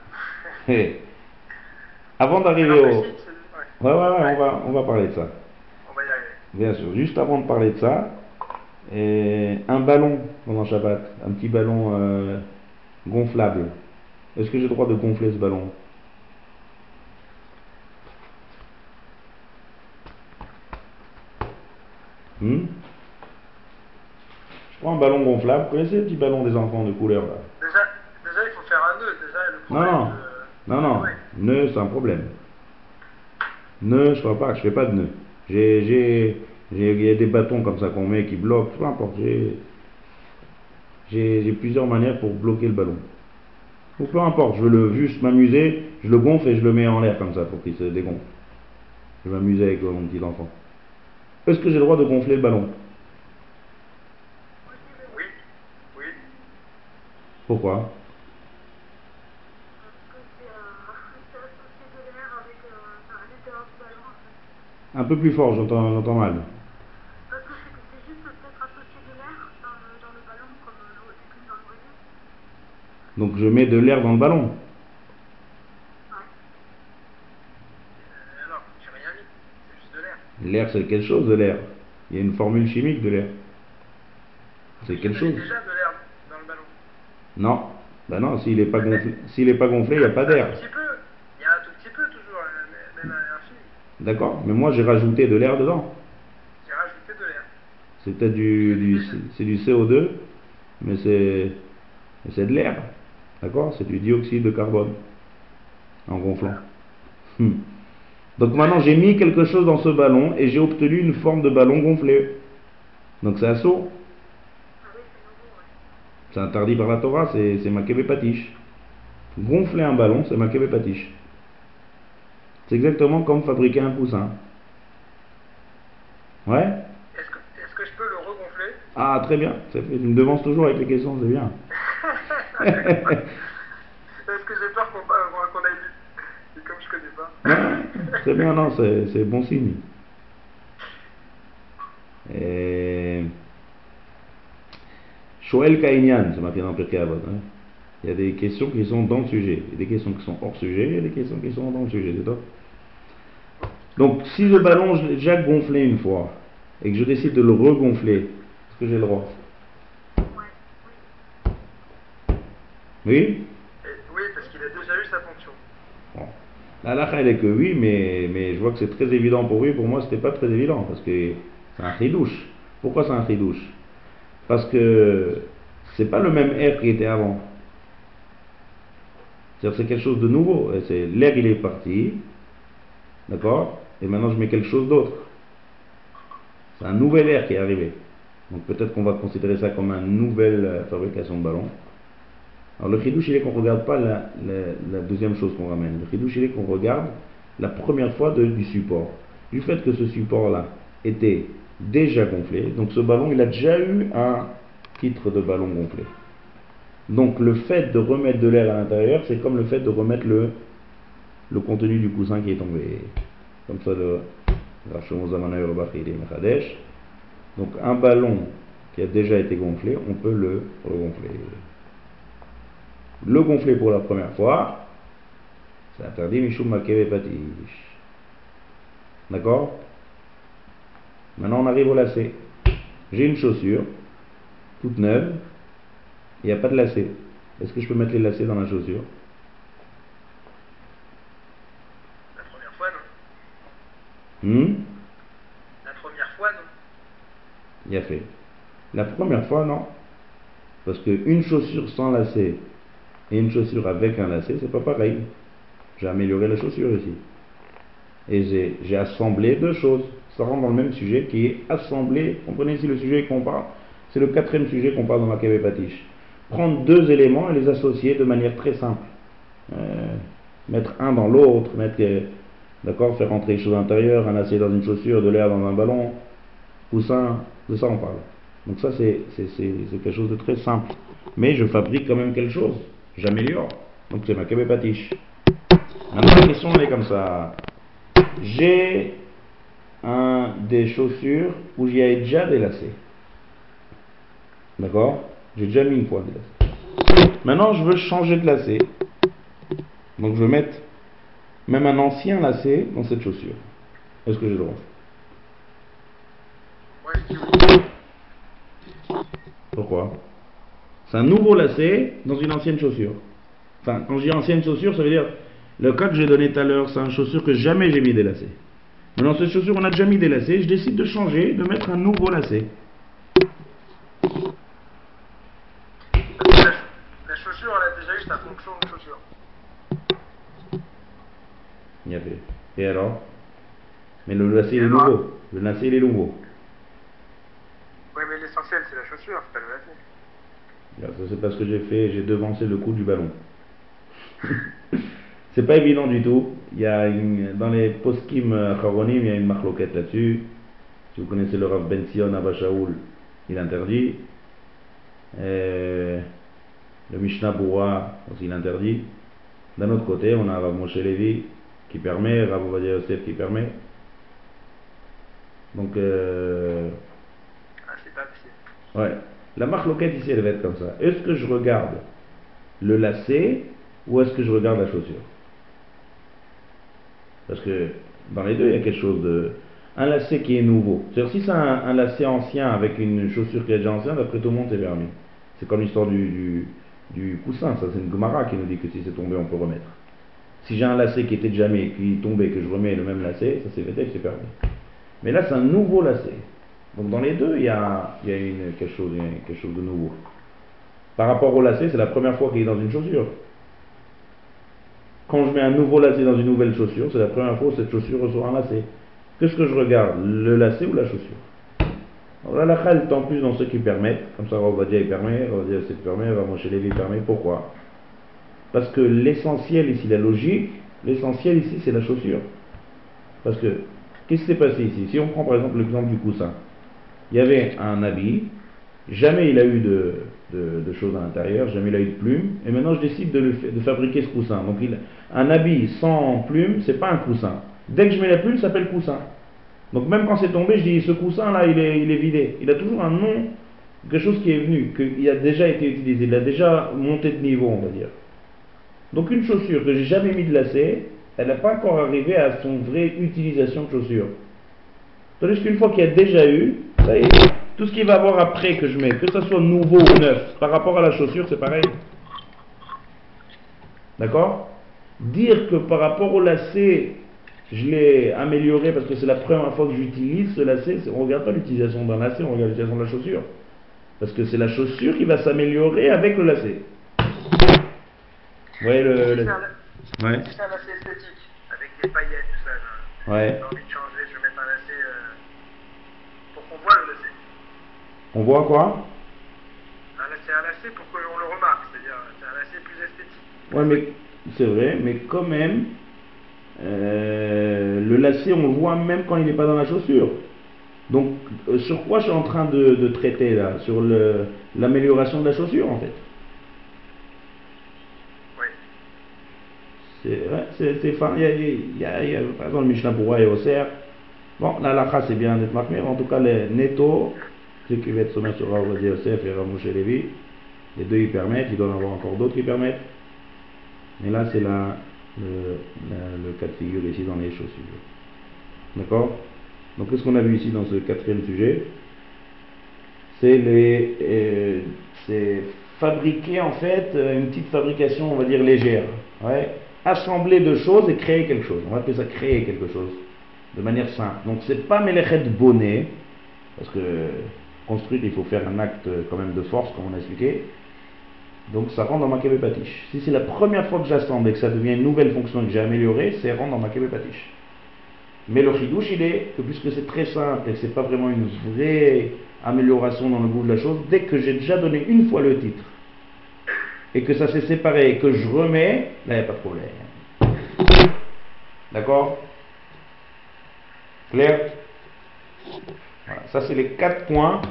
Avant d'arriver au... ouais, Ouais, ouais, ouais, on va, on va parler de ça. on va y arriver. Bien sûr. Juste avant de parler de ça, et un ballon pendant Shabbat, un petit ballon euh, gonflable. Est-ce que j'ai le droit de gonfler ce ballon? Hmm? Je prends un ballon gonflable. Vous connaissez les petits ballons des enfants de couleur là? Déjà, déjà, il faut faire un nœud. Déjà, le Non, problème non. de- Non. Nœud, c'est un problème. Nœud, je ne pas, je fais pas de nœud. J'ai, j'ai, j'ai- il y a des bâtons comme ça qu'on met qui bloquent, peu importe. J'ai, plusieurs manières pour bloquer le ballon. Ou peu importe, je veux le, juste m'amuser, je le gonfle et je le mets en l'air comme ça pour qu'il se dégonfle. Je vais m'amuser avec mon petit enfant. Est-ce que j'ai le droit de gonfler le ballon? Oui, oui. Pourquoi? Parce que c'est c'est associé de l'air avec à l'intérieur du ballon. en fait. Un peu plus fort, j'entends, j'entends mal. Parce que c'est juste peut-être associé de l'air dans le, dans le ballon comme dans l'oreiller. Donc je mets de l'air dans le ballon. Ouais. Euh, non, j'ai rien mis. C'est juste de l'air. C'est quelque chose de l'air. Il y a une formule chimique de l'air. C'est quelque Il y chose. déjà de l'air dans le ballon. Non. Ben non, s'il n'est pas gonflé, s'il est pas gonflé, il n'y a pas d'air. Un petit peu. Il y a un tout petit peu toujours, euh, même un. D'accord Mais moi, j'ai rajouté de l'air dedans. J'ai rajouté de l'air. C'est peut-être du, du, c'est du CO2, mais c'est, de l'air. D'accord C'est du dioxyde de carbone en gonflant. Hmm. Donc maintenant, j'ai mis quelque chose dans ce ballon et j'ai obtenu une forme de ballon gonflé. Donc c'est un saut. C'est interdit par la Torah, c'est, c'est makebe patiche. Gonfler un ballon, c'est makebe patiche. C'est exactement comme fabriquer un coussin. Ouais Est-ce que, je peux le regonfler? Ah, très bien. Tu me devances toujours avec les questions, c'est bien. Est-ce que j'ai peur qu'on, qu'on, qu'on aille vite Et comme je connais pas. Non, très bien, non, c'est c'est bon signe. Et... Shoel Kainyan, c'est marqué dans Pirkei Avot, hein. Il y a des questions qui sont dans le sujet, il y a des questions qui sont hors sujet, il y a des questions qui sont dans le sujet, c'est top. Donc, si le ballon, je l'ai déjà gonflé une fois, et que je décide de le regonfler, est-ce que j'ai le droit? Oui, parce qu'il a déjà eu sa fonction. Bon. La halakha, elle est que oui, mais, je vois que c'est très évident pour lui. Pour moi, c'était pas très évident parce que c'est un chidouche. Pourquoi c'est un chidouche Parce que c'est pas le même air qui était avant. C'est-à-dire c'est quelque chose de nouveau. L'air, il est parti. D'accord? Et maintenant, je mets quelque chose d'autre. C'est un nouvel air qui est arrivé. Donc peut-être qu'on va considérer ça comme une nouvelle euh, fabrication de ballon. Alors le chidouche, il est qu'on ne regarde pas la, deuxième chose qu'on ramène. Le chidouche, il est qu'on regarde la première fois du support. Du fait que ce support-là était déjà gonflé, donc ce ballon, il a déjà eu un titre de ballon gonflé. Donc le fait de remettre de l'air à l'intérieur, c'est comme le fait de remettre le, le contenu du coussin qui est tombé. Comme ça, le. Donc un ballon qui a déjà été gonflé, on peut le regonfler. Le gonfler pour la première fois, c'est interdit Mishum Makeve Patish. D'accord? Maintenant on arrive au lacet. J'ai une chaussure, toute neuve, il n'y a pas de lacet. Est-ce que je peux mettre les lacets dans la chaussure? La première fois, non. Hmm? La première fois, non. Il a fait. La première fois, non. Parce qu'une chaussure sans lacet et une chaussure avec un lacet, c'est pas pareil. J'ai amélioré la chaussure ici. Et j'ai- assemblé deux choses. Ça rentre dans le même sujet qui est assemblé. Comprenez ici le sujet qu'on parle. C'est le quatrième sujet qu'on parle dans Maccabée Patiche. Prendre deux éléments et les associer de manière très simple. Euh, mettre un dans l'autre, mettre, d'accord, faire rentrer les choses à l'intérieur, un lacet dans une chaussure, de l'air dans un ballon, coussin, de ça on parle. Donc ça c'est quelque chose de très simple. Mais je fabrique quand même quelque chose. J'améliore. Donc c'est ma patiche. Maintenant la question elle est comme ça. J'ai un, des chaussures où il y a déjà des lacets. D'accord? J'ai déjà mis une fois des lacets. Maintenant je veux changer de lacet. Donc je veux mettre même un ancien lacet dans cette chaussure. Est-ce que j'ai le droit? Pourquoi? C'est un nouveau lacet dans une ancienne chaussure. Enfin, quand je dis ancienne chaussure, ça veut dire le cas que j'ai donné tout à l'heure, c'est une chaussure que jamais j'ai mis des lacets. Mais dans cette chaussure, on a déjà mis des lacets. Je décide de changer, de mettre un nouveau lacet. La, chaussure, elle a déjà eu sa fonction de chaussure. Il y avait. Et alors? Mais le lacet, il est nouveau. Le lacet, il est nouveau. Oui, mais l'essentiel, c'est la chaussure, c'est pas le lacet. Là, ça, c'est parce que j'ai fait, j'ai devancé le coup du ballon. c'est pas évident du tout. Il y a une, dans les poskim Charonim, il y a une marloquette là-dessus. Si vous connaissez le Rav Ben Sion Abba il interdit. Euh, le Mishnah Boura aussi il interdit. D'un autre côté, on a Rav Moshe Levi qui permet, Rav Ovadia Yosef qui permet. Donc, euh, Ah, c'est pas possible. Ouais. La marque loquette ici, elle va être comme ça. Est-ce que je regarde le lacet ou est-ce que je regarde la chaussure? Parce que dans les deux, il y a quelque chose de. un lacet qui est nouveau. C'est-à-dire si c'est un, lacet ancien avec une chaussure qui est déjà ancienne, d'après tout le monde c'est permis. C'est comme l'histoire du, du, coussin, ça c'est une Gomara qui nous dit que si c'est tombé on peut remettre. Si j'ai un lacet qui était mis, qui est tombé, que je remets le même lacet, ça c'est fait, c'est permis. Mais là c'est un nouveau lacet. Donc dans les deux, il y a, il quelque, chose, de nouveau. Par rapport au lacet, c'est la première fois qu'il est dans une chaussure. Quand je mets un nouveau lacet dans une nouvelle chaussure, c'est la première fois où cette chaussure reçoit un lacet. Qu'est-ce que je regarde? Le lacet ou la chaussure? Alors là, la est en plus dans ceux qui permettent. Comme ça, on va dire il permet, dire c'est permet, chez les permet. Pourquoi? Parce que l'essentiel ici, la logique, l'essentiel ici, c'est la chaussure. Parce que, qu'est-ce qui s'est passé ici? Si on prend par exemple l'exemple du coussin, il y avait un habit, jamais il a eu de, de, choses à l'intérieur, jamais il a eu de plumes, et maintenant je décide de, de fabriquer ce coussin. Donc il, un habit sans plumes, c'est pas un coussin. Dès que je mets la plume, ça s'appelle coussin. Donc même quand c'est tombé, je dis ce coussin là, il est, il est vidé. Il a toujours un nom, quelque chose qui est venu, qui a déjà été utilisé, il a déjà monté de niveau, on va dire. Donc une chaussure que j'ai jamais mis de lacet, elle n'a pas encore arrivé à son vraie utilisation de chaussure. Tandis qu'une fois qu'il y a déjà eu, ça y est, tout ce qu'il va avoir après que je mets, que ce soit nouveau ou neuf, par rapport à la chaussure, c'est pareil. D'accord? Dire que par rapport au lacet, je l'ai amélioré parce que c'est la première fois que j'utilise ce lacet, on ne regarde pas l'utilisation d'un lacet, on regarde l'utilisation de la chaussure. Parce que c'est la chaussure qui va s'améliorer avec le lacet. Vous voyez le. le... C'est un, lacet esthétique, avec des paillettes, tout ça. Ouais. J'ai envie de changer, je vais mettre un lacet euh, pour qu'on voit le lacet. On voit quoi? C'est un lacet pour qu'on le remarque, c'est-à-dire c'est un lacet plus esthétique. Ouais, mais c'est vrai, mais quand même, euh, le lacet, on le voit même quand il n'est pas dans la chaussure. Donc, euh, sur quoi je suis en train de, traiter là? Sur l'amélioration de la chaussure, en fait? Oui. C'est, c'est, fin. Il y a, il y a, il y a, par exemple, le Mishnah Bourra et Auxerre. Bon, la lacha, c'est bien d'être marqué, en tout cas, les netto, qui vont être sur Rav Yosef et Ramouche Lévi, les deux ils permettent, il doit y en avoir encore d'autres qui permettent. Mais là, c'est le, cas de figure ici dans les chaussures. D'accord? Donc, qu'est-ce qu'on a vu ici dans ce quatrième sujet? Euh, c'est fabriquer en fait une petite fabrication, on va dire légère. Assembler deux choses et créer quelque chose. On va appeler ça créer quelque chose de manière simple. Donc c'est pas Melechet bonnet, parce que construire il faut faire un acte quand même de force, comme on a expliqué. Donc ça rentre dans ma patiche. Si c'est la première fois que j'assemble et que ça devient une nouvelle fonction que j'ai améliorée, c'est rentre dans ma patiche. Mais le chidouche, il est que puisque c'est très simple et que c'est pas vraiment une vraie amélioration dans le goût de la chose, dès que j'ai déjà donné une fois le titre et que ça s'est séparé et que je remets, là il n'y a pas de problème. D'accord? Clair? Voilà. Ça c'est les quatre points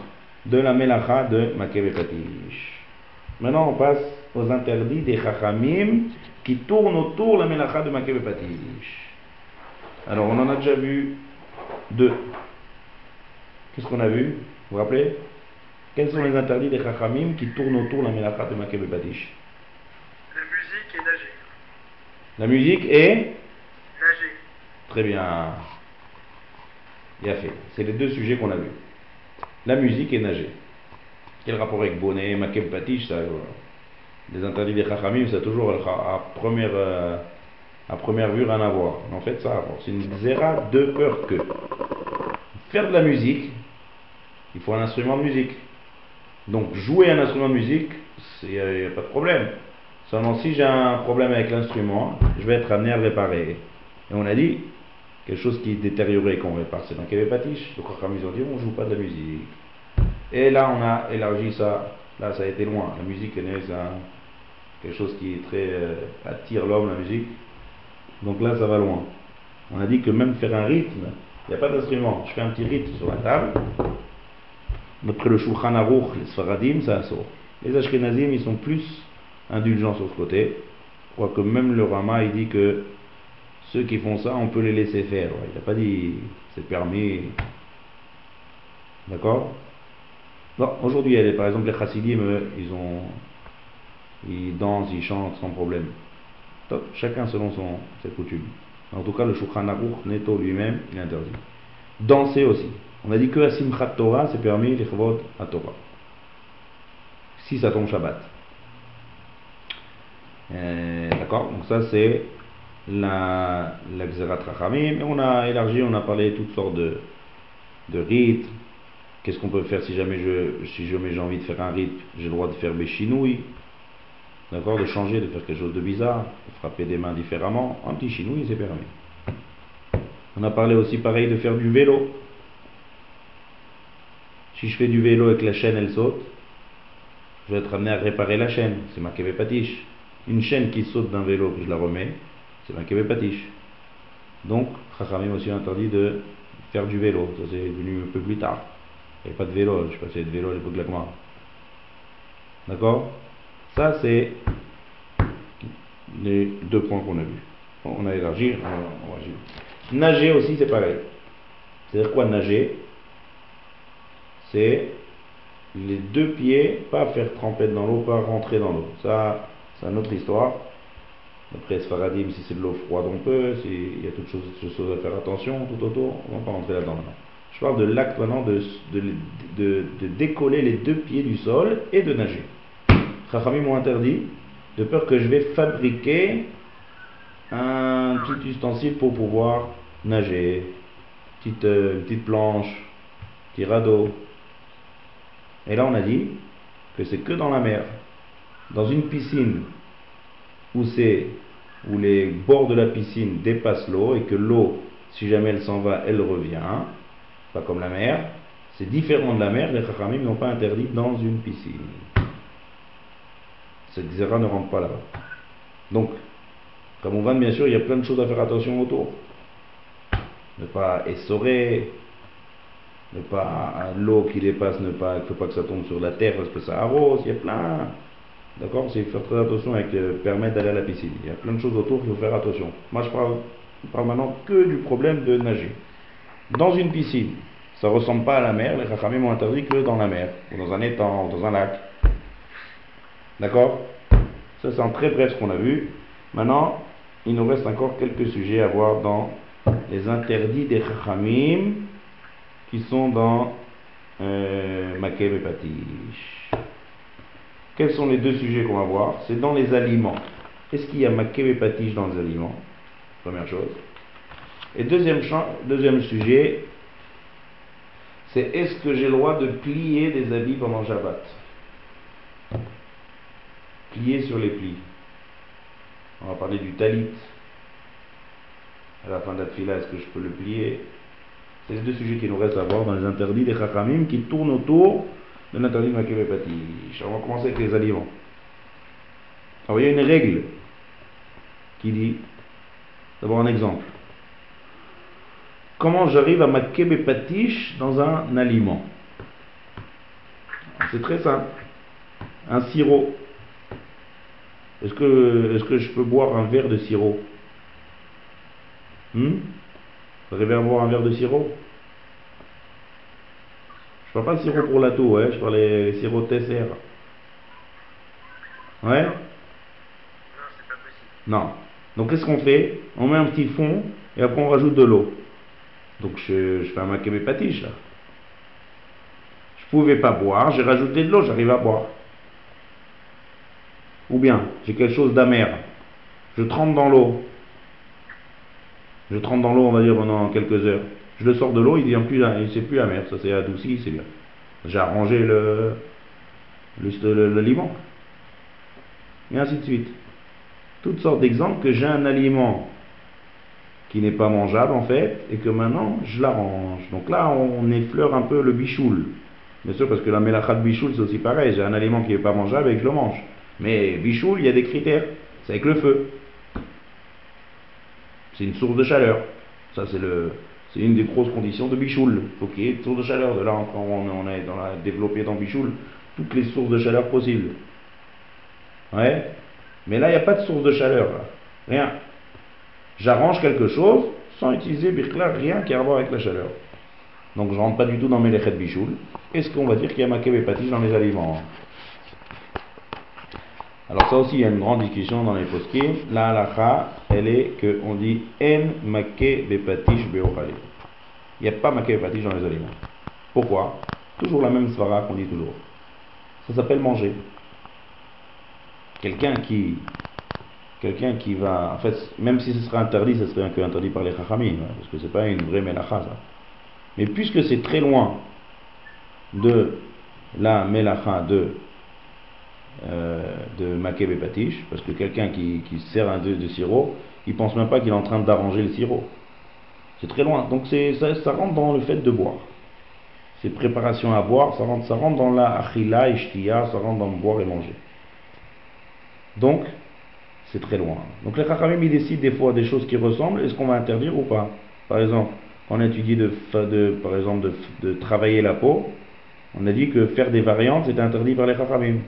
de la melacha de Makebe Patish. Maintenant, on passe aux interdits des chachamim qui tournent autour de la melacha de Makebe Patish. Alors, on en a déjà vu deux. Qu'est-ce qu'on a vu? Vous vous rappelez? Quels sont les interdits des chachamim qui tournent autour de la melacha de Makebe Patish La musique et nager. La musique et Nager. Très bien. A fait. C'est les deux sujets qu'on a vus. La musique et nager. Quel rapport avec bonnet, makem patish, ça, les interdits des chachamim, c'est toujours à première, euh, à première vue rien à voir. En fait, ça C'est une zéra de peur que. Faire de la musique, il faut un instrument de musique. Donc jouer un instrument de musique, il n'y a, pas de problème. Seulement si j'ai un problème avec l'instrument, je vais être amené à réparer. Et on a dit, quelque chose qui est détérioré qu'on répare, c'est dans quel patiche. Donc quand ils ont dit, on joue pas de la musique. Et là, on a élargi ça. Là, ça a été loin. La musique est quelque chose qui est très euh, attire l'homme, la musique. Donc là, ça va loin. On a dit que même faire un rythme, il n'y a pas d'instrument. Je fais un petit rythme sur la table. Après le Shulchan Aruch, les Sfaradim, ça sort. Les Ashkenazim, ils sont plus indulgents sur ce côté. Quoique même le Rama, il dit que ceux qui font ça, on peut les laisser faire. Il n'a pas dit c'est permis. D'accord? Bon, aujourd'hui, par exemple, les chassidim, ils ont, ils dansent, ils chantent sans problème. chacun selon son, ses coutumes. En tout cas, le Shulchan Aruch, Neto lui-même, il interdit. Danser aussi. On a dit que Simchat Torah, c'est permis les à Torah. Si ça tombe Shabbat. Euh, d'accord? Donc ça c'est la, la Rachamim. Et on a élargi, on a parlé toutes sortes de, de rites. Qu'est-ce qu'on peut faire si jamais je, si jamais j'ai envie de faire un rite J'ai le droit de faire chinouilles. D'accord De changer, de faire quelque chose de bizarre, de frapper des mains différemment. Un petit chinouille, c'est permis. On a parlé aussi pareil de faire du vélo. Si je fais du vélo et que la chaîne elle saute, je vais être amené à réparer la chaîne. C'est ma patiche. Une chaîne qui saute d'un vélo je la remets, c'est ma patiche. Donc, Chachamim aussi interdit de faire du vélo. Ça c'est venu un peu plus tard. Il n'y avait pas de vélo, je passais de vélo à l'époque de la D'accord? Ça c'est les deux points qu'on a vus. on a élargi, on va agir. Nager aussi, c'est pareil. C'est-à-dire quoi nager? C'est les deux pieds, pas faire tremper dans l'eau, pas rentrer dans l'eau. Ça, c'est une autre histoire. Après Sfaradim, si c'est de l'eau froide, on peut. Il y a toutes choses, choses à faire attention tout autour. On va pas rentrer là-dedans. Je parle de l'acte maintenant de, de, de, de, décoller les deux pieds du sol et de nager. Chachamim m'ont interdit, de peur que je vais fabriquer un petit ustensile pour pouvoir nager, petite, euh, petite planche, petit radeau. Et là, on a dit que c'est que dans la mer. Dans une piscine où où les bords de la piscine dépassent l'eau et que l'eau, si jamais elle s'en va, elle revient, pas comme la mer, c'est différent de la mer, les Chachamim n'ont pas interdit dans une piscine. Cette zéra ne rentre pas là-bas. Donc, comme on va, bien sûr, il y a plein de choses à faire attention autour ne pas essorer, ne pas l'eau qui dépasse, ne pas, il ne faut pas que ça tombe sur la terre parce que ça arrose, il y a plein. D'accord? C'est faire très attention avec le permettre d'aller à la piscine. Il y a plein de choses autour qu'il faut faire attention. Moi, je parle, parle maintenant que du problème de nager. Dans une piscine, ça ne ressemble pas à la mer. Les rachamim m'ont interdit que dans la mer, ou dans un étang, ou dans un lac. D'accord? Ça, c'est en très bref ce qu'on a vu. Maintenant, il nous reste encore quelques sujets à voir dans les interdits des Chachamim qui sont dans euh, et Patish. Quels sont les deux sujets qu'on va voir? C'est dans les aliments. Est-ce qu'il y a Patish dans les aliments? Première chose. Et deuxième, deuxième sujet, c'est est-ce que j'ai le droit de plier des habits pendant Shabbat? Plier sur les plis. On va parler du talit, à la fin de la fila, est-ce que je peux le plier? C'est les deux sujets qui nous restent à voir dans les interdits des chachamim qui tournent autour de. On va commencer avec les aliments. Alors il y a une règle qui dit, d'abord un exemple. Comment j'arrive à Makebepatish dans un aliment? C'est très simple. Un sirop. Est-ce que, est que je peux boire un verre de sirop? Hmm? Vous arrivez à boire un verre de sirop? Je parle pas de sirop pour la toux, hein, je parle des sirops Tesser. Ouais Non, c'est pas possible. Non. Donc qu'est-ce qu'on fait? On met un petit fond et après on rajoute de l'eau. Donc je, fais un maquet patiche là. Je pouvais pas boire, j'ai rajouté de l'eau, j'arrive à boire. Ou bien, j'ai quelque chose d'amer. Je trempe dans l'eau. Je trempe dans l'eau, on va dire, pendant quelques heures. Je le sors de l'eau, il devient plus, il c'est plus amer, ça s'est adouci, c'est bien. J'ai arrangé le, l'aliment. Et ainsi de suite. Toutes sortes d'exemples que j'ai un aliment qui n'est pas mangeable en fait, et que maintenant je l'arrange. Donc là, on effleure un peu le bichoul. Bien sûr, parce que la mélacha de bichoul, c'est aussi pareil. J'ai un aliment qui n'est pas mangeable et que je le mange. Mais bichoul, il y a des critères. C'est avec le feu. C'est une source de chaleur. Ça, c'est le, c'est une des grosses conditions de Bichoul. Il faut qu'il y ait une source de chaleur. De là, on, on est dans la, développé dans Bichoul toutes les sources de chaleur possibles. Ouais. Mais là, il n'y a pas de source de chaleur. Rien. J'arrange quelque chose sans utiliser Birkla, rien qui a à voir avec la chaleur. Donc je rentre pas du tout dans mes de Bichoul. Est-ce qu'on va dire qu'il y a et dans les aliments alors ça aussi, il y a une grande discussion dans les poskim. La halakha, elle est qu'on dit en make bepatish beochale. il n'y a pas Makeh Patish dans les aliments. Pourquoi? Toujours la même svara qu'on dit toujours. Ça s'appelle manger. Quelqu'un qui quelqu'un qui va, en fait, même si ce serait interdit, ce serait peu interdit par les chachamim, hein, parce que c'est pas une vraie melacha, ça. Mais puisque c'est très loin de la melacha de euh, de Makeb et Patish, parce que quelqu'un qui, qui sert un de, de sirop, il pense même pas qu'il est en train d'arranger le sirop. C'est très loin. Donc ça, ça, rentre dans le fait de boire. Ces préparations à boire, ça rentre, ça rentre dans la achila et shtiya, ça rentre dans boire et manger. Donc, c'est très loin. Donc les Chachamim, ils décident des fois des choses qui ressemblent, est-ce qu'on va interdire ou pas? Par exemple, on a étudié de, par exemple de, de, travailler la peau, on a dit que faire des variantes, c'est interdit par les Chachamim.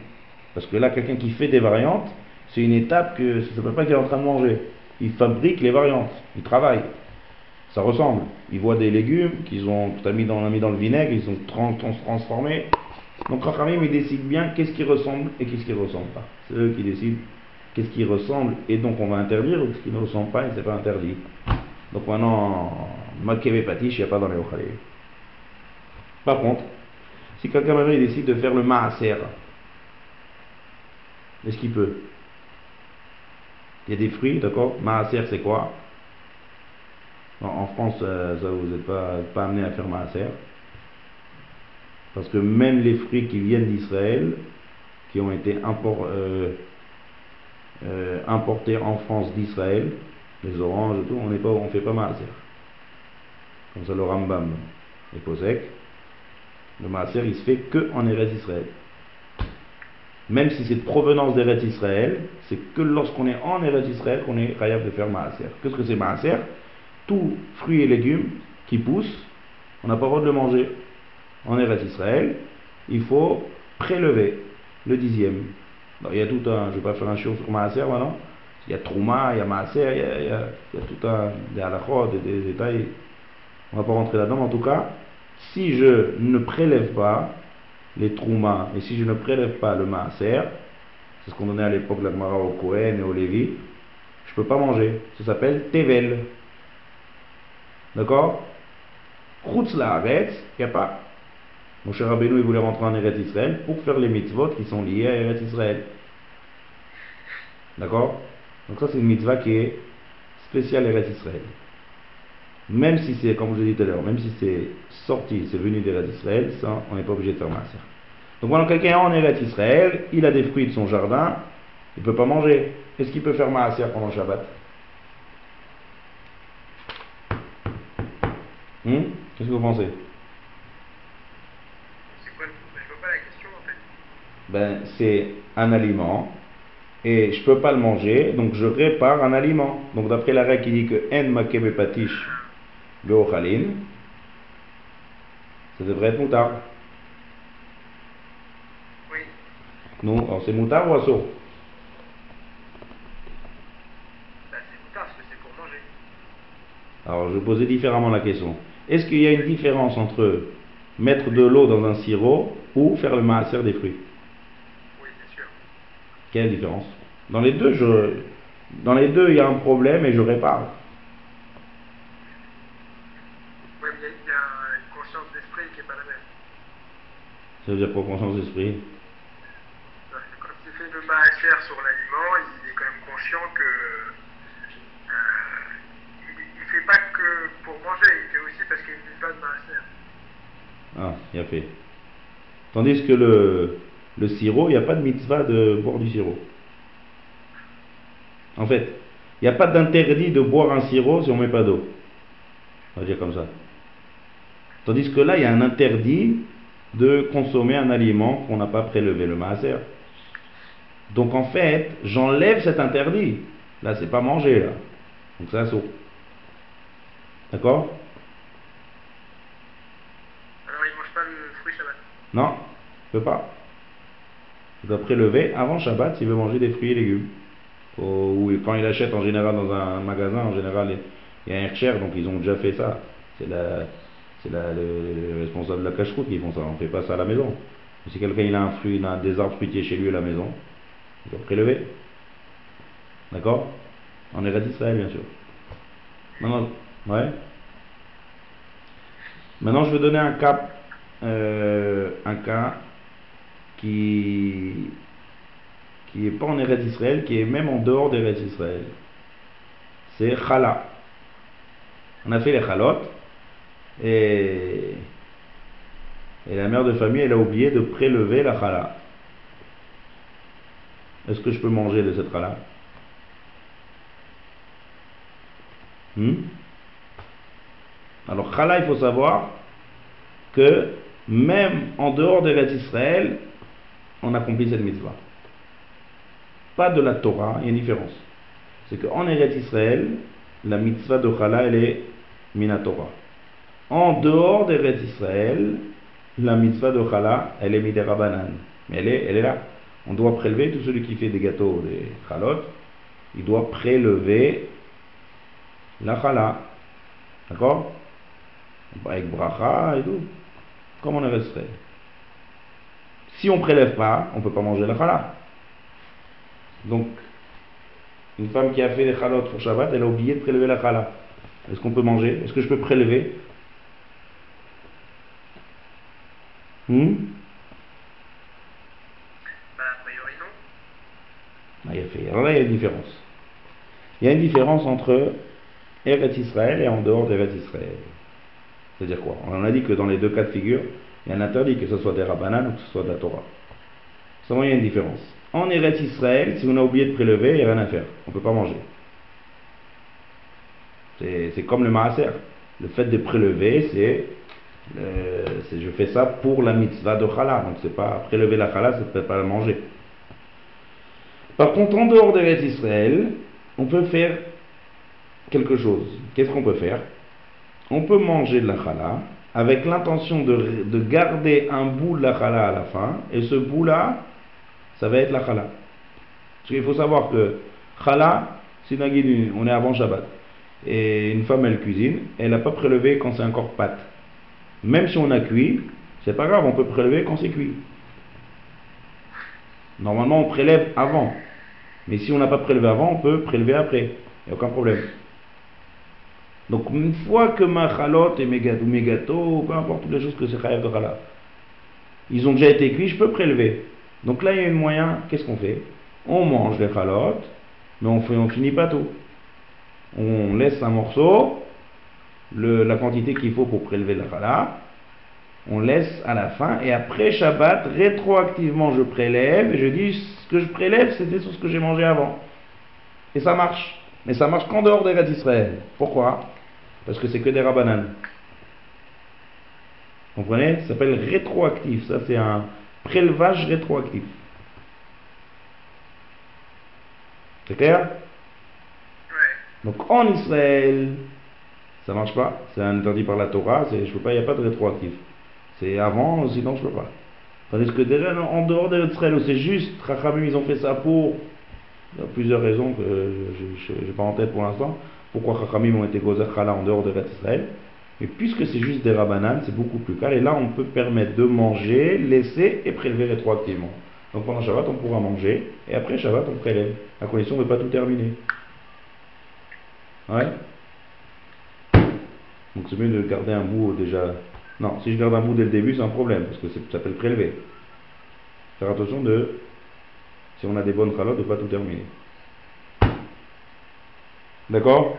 Parce que là, quelqu'un qui fait des variantes, c'est une étape que ça ne s'appelle pas qu'il est en train de manger. Il fabrique les variantes, il travaille. Ça ressemble. Il voit des légumes qu'ils ont mis dans, mis dans le vinaigre, ils sont trans, transformés. Donc Chachamim, ils décident bien qu'est-ce qui ressemble et qu'est-ce qui ne ressemble pas. C'est eux qui décident qu'est-ce qui ressemble et donc on va interdire ou ce qui ne ressemble pas et c'est pas interdit. Donc maintenant, Makeve Patish, il n'y a pas dans les Ochalé. Par contre, si quelqu'un il décide de faire le Maaser, est-ce qu'il peut Il y a des fruits, d'accord? Maaser c'est quoi? En France, euh, ça, vous n'êtes pas, amené à faire Maaser. Parce que même les fruits qui viennent d'Israël, qui ont été euh, euh, importés en France d'Israël, les oranges et tout, on ne fait pas maaser. Comme ça le Rambam est posek. Le maaser il se fait que en Eretz Israël. Même si c'est de provenance d'Eretz Israël, c'est que lorsqu'on est en Eretz Israël qu'on est capable de faire maaser. Qu'est-ce que c'est maaser? Tout fruits et légumes qui poussent, on n'a pas le droit de le manger. En Eretz Israël, il faut prélever le dixième il y a tout un, je ne vais pas faire un show sur Maaser maintenant, il y a Trouma, il y a Maaser, il y a, tout un, des halachot, des, détails, on ne va pas rentrer là-dedans, en tout cas, si je ne prélève pas les Trouma, et si je ne prélève pas le Maaser, c'est ce qu'on donnait à l'époque la Gemara au Kohen et au Lévi, je ne peux pas manger. Ça s'appelle Tevel. D'accord? Chutz la il n'y a pas. Mon cher Rabbeinu, il voulait rentrer en Eretz Israël pour faire les mitzvot qui sont liés à Eretz Israël. D'accord? Donc ça, c'est une mitzvah qui est spéciale Eretz Israël. Même si c'est, comme je l'ai dit tout à l'heure, même si c'est sorti, c'est venu d'Eretz Israël, ça, on n'est pas obligé de faire masser. Donc voilà, quelqu'un est en Eretz Israël, il a des fruits de son jardin, il ne peut pas manger. Est-ce qu'il peut faire maaser pendant le Shabbat? Hmm? Qu'est-ce que vous pensez? Ben, c'est un aliment et je ne peux pas le manger, donc je répare un aliment. Donc d'après la règle qui dit que en makebe patish beochalin, ça devrait être moutard. Oui. Non, c'est moutard ou assaut ben, C'est moutard parce que c'est pour manger. Alors je poser différemment la question. Est-ce qu'il y a une différence entre mettre de l'eau dans un sirop ou faire le maaser des fruits? Quelle différence? Dans les deux, je, dans les deux, il y a un problème et je répare. Oui, mais il y a une conscience d'esprit qui n'est pas la même. Ça veut dire quoi, conscience d'esprit Quand il fait le maaser sur l'aliment, il est quand même conscient que. Euh, il ne fait pas que pour manger, il fait aussi parce qu'il ne fait pas de maaser. Ah, il a fait. Tandis que le, le sirop, il n'y a pas de mitzvah de boire du sirop. En fait, il n'y a pas d'interdit de boire un sirop si on ne met pas d'eau. On va dire comme ça. Tandis que là, il y a un interdit de consommer un aliment qu'on n'a pas prélevé, le maaser. Donc en fait, j'enlève cet interdit. Là, c'est pas manger, là. Donc c'est saut. D'accord? Alors il mange pas le fruit Shabbat? Non, il peut pas. Il doit prélever avant Shabbat s'il veut manger des fruits et légumes. Ou quand il achète en général dans un magasin, en général il y a un cher, donc ils ont déjà fait ça. C'est la, c'est la, le, responsable de la cache-route qui font ça. On ne fait pas ça à la maison. Si quelqu'un il a un fruit, il a des arbres fruitiers chez lui à la maison, il doit prélever. D'accord? On est d'Israël, bien sûr. Non, ouais. Maintenant, je vais donner un cas, euh, un cas qui qui est pas en Eretz Israël, qui est même en dehors d'Eretz Israël. C'est Chala. On a fait les Chalot et, la mère de famille, elle a oublié de prélever la Chala. Est-ce que je peux manger de cette Chala Hmm? Alors, Chala, il faut savoir que même en dehors de Israël, on accomplit cette mitzvah. Pas de la Torah, il y a une différence. C'est qu'en Eretz Israël, la mitzvah de Chala, elle est Minatora. En dehors d'Eretz Israël, la mitzvah de Chala, elle est Miderabanan. Mais elle est, elle est là. On doit prélever, tout celui qui fait des gâteaux, des Chalot, il doit prélever la chala. D'accord? Avec bracha et tout. Comme on resterait. Si on ne prélève pas, on ne peut pas manger la chala. Donc, une femme qui a fait des chalotes pour Shabbat, elle a oublié de prélever la chala. Est-ce qu'on peut manger? Est-ce que je peux prélever? Hmm? Bah, a priori non. Ah, il a fait. Alors là, il y a une différence. Il y a une différence entre Eretz Israël et en dehors d'Eretz Israël. C'est-à-dire quoi? On a dit que dans les deux cas de figure, il y a un interdit, que ce soit des Rabbanan ou que ce soit de la Torah. Seulement, il y a une différence. En Eretz Israël, si on a oublié de prélever, il n'y a rien à faire. On ne peut pas manger. C'est comme le maaser. Le fait de prélever, c'est je fais ça pour la mitzvah de challah. Donc c'est pas prélever la challah, c'est pas la manger. Par contre, en dehors d'Eretz Israël, on peut faire quelque chose. Qu'est-ce qu'on peut faire? On peut manger de la challah avec l'intention de, de, garder un bout de la challah à la fin, et ce bout-là, ça va être la challah. Parce qu'il faut savoir que challah, c'est on est avant Shabbat, et une femme elle cuisine, elle n'a pas prélevé quand c'est encore pâte. Même si on a cuit, c'est pas grave, on peut prélever quand c'est cuit. Normalement, on prélève avant. Mais si on n'a pas prélevé avant, on peut prélever après. Il n'y a aucun problème. Donc une fois que ma chalote et mes gâteaux, mes peu importe toutes les choses que c'est chayav de challah, ils ont déjà été cuits, je peux prélever. Donc là, il y a un moyen, qu'est-ce qu'on fait? On mange les chalotes, mais on ne finit pas tout. On laisse un morceau, le, la quantité qu'il faut pour prélever la challah, on laisse à la fin, et après Shabbat, rétroactivement, je prélève, et je dis, ce que je prélève, c'était sur ce que j'ai mangé avant. Et ça marche. Mais ça marche qu'en dehors des d'Israël. Pourquoi? Parce que c'est que des rabananes. Vous comprenez? Ça s'appelle rétroactif. Ça, c'est un prélevage rétroactif. C'est clair? Donc en Israël, ça marche pas. C'est interdit par la Torah. Je peux pas. Il n'y a pas de rétroactif. C'est avant, sinon je peux pas. Tandis que déjà en dehors d'Israël, c'est juste, Rachamim, ils ont fait ça pour. Il y a plusieurs raisons que je n'ai pas en tête pour l'instant pourquoi Chachamim ont été gozer chala en dehors de Israël. Mais puisque c'est juste des rabananes, c'est beaucoup plus calme. Et là, on peut permettre de manger, laisser et prélever rétroactivement. Donc pendant Shabbat, on pourra manger, et après Shabbat, on prélève. À condition de ne pas tout terminer. Ouais Donc c'est mieux de garder un bout déjà. Non, si je garde un bout dès le début, c'est un problème, parce que ça s'appelle prélever. Faire attention de, si on a des bonnes chalotes, de ne pas tout terminer. D'accord?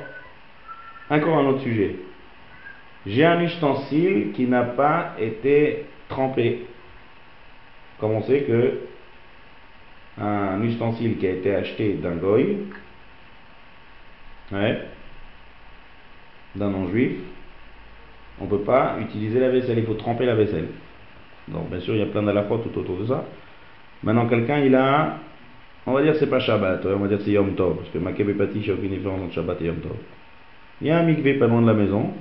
Encore un autre sujet. J'ai un ustensile qui n'a pas été trempé. Comme on sait que un ustensile qui a été acheté d'un goy, ouais, d'un non-juif, on ne peut pas utiliser la vaisselle, il faut tremper la vaisselle. Donc bien sûr, il y a plein d'alafot tout autour de ça. Maintenant, quelqu'un, il a on va dire c'est pas Shabbat, on va dire c'est Yom Tov, parce que ma Pati, il n'y a aucune différence entre Shabbat et Yom Tov. Il y a un mikvé pas loin de la maison,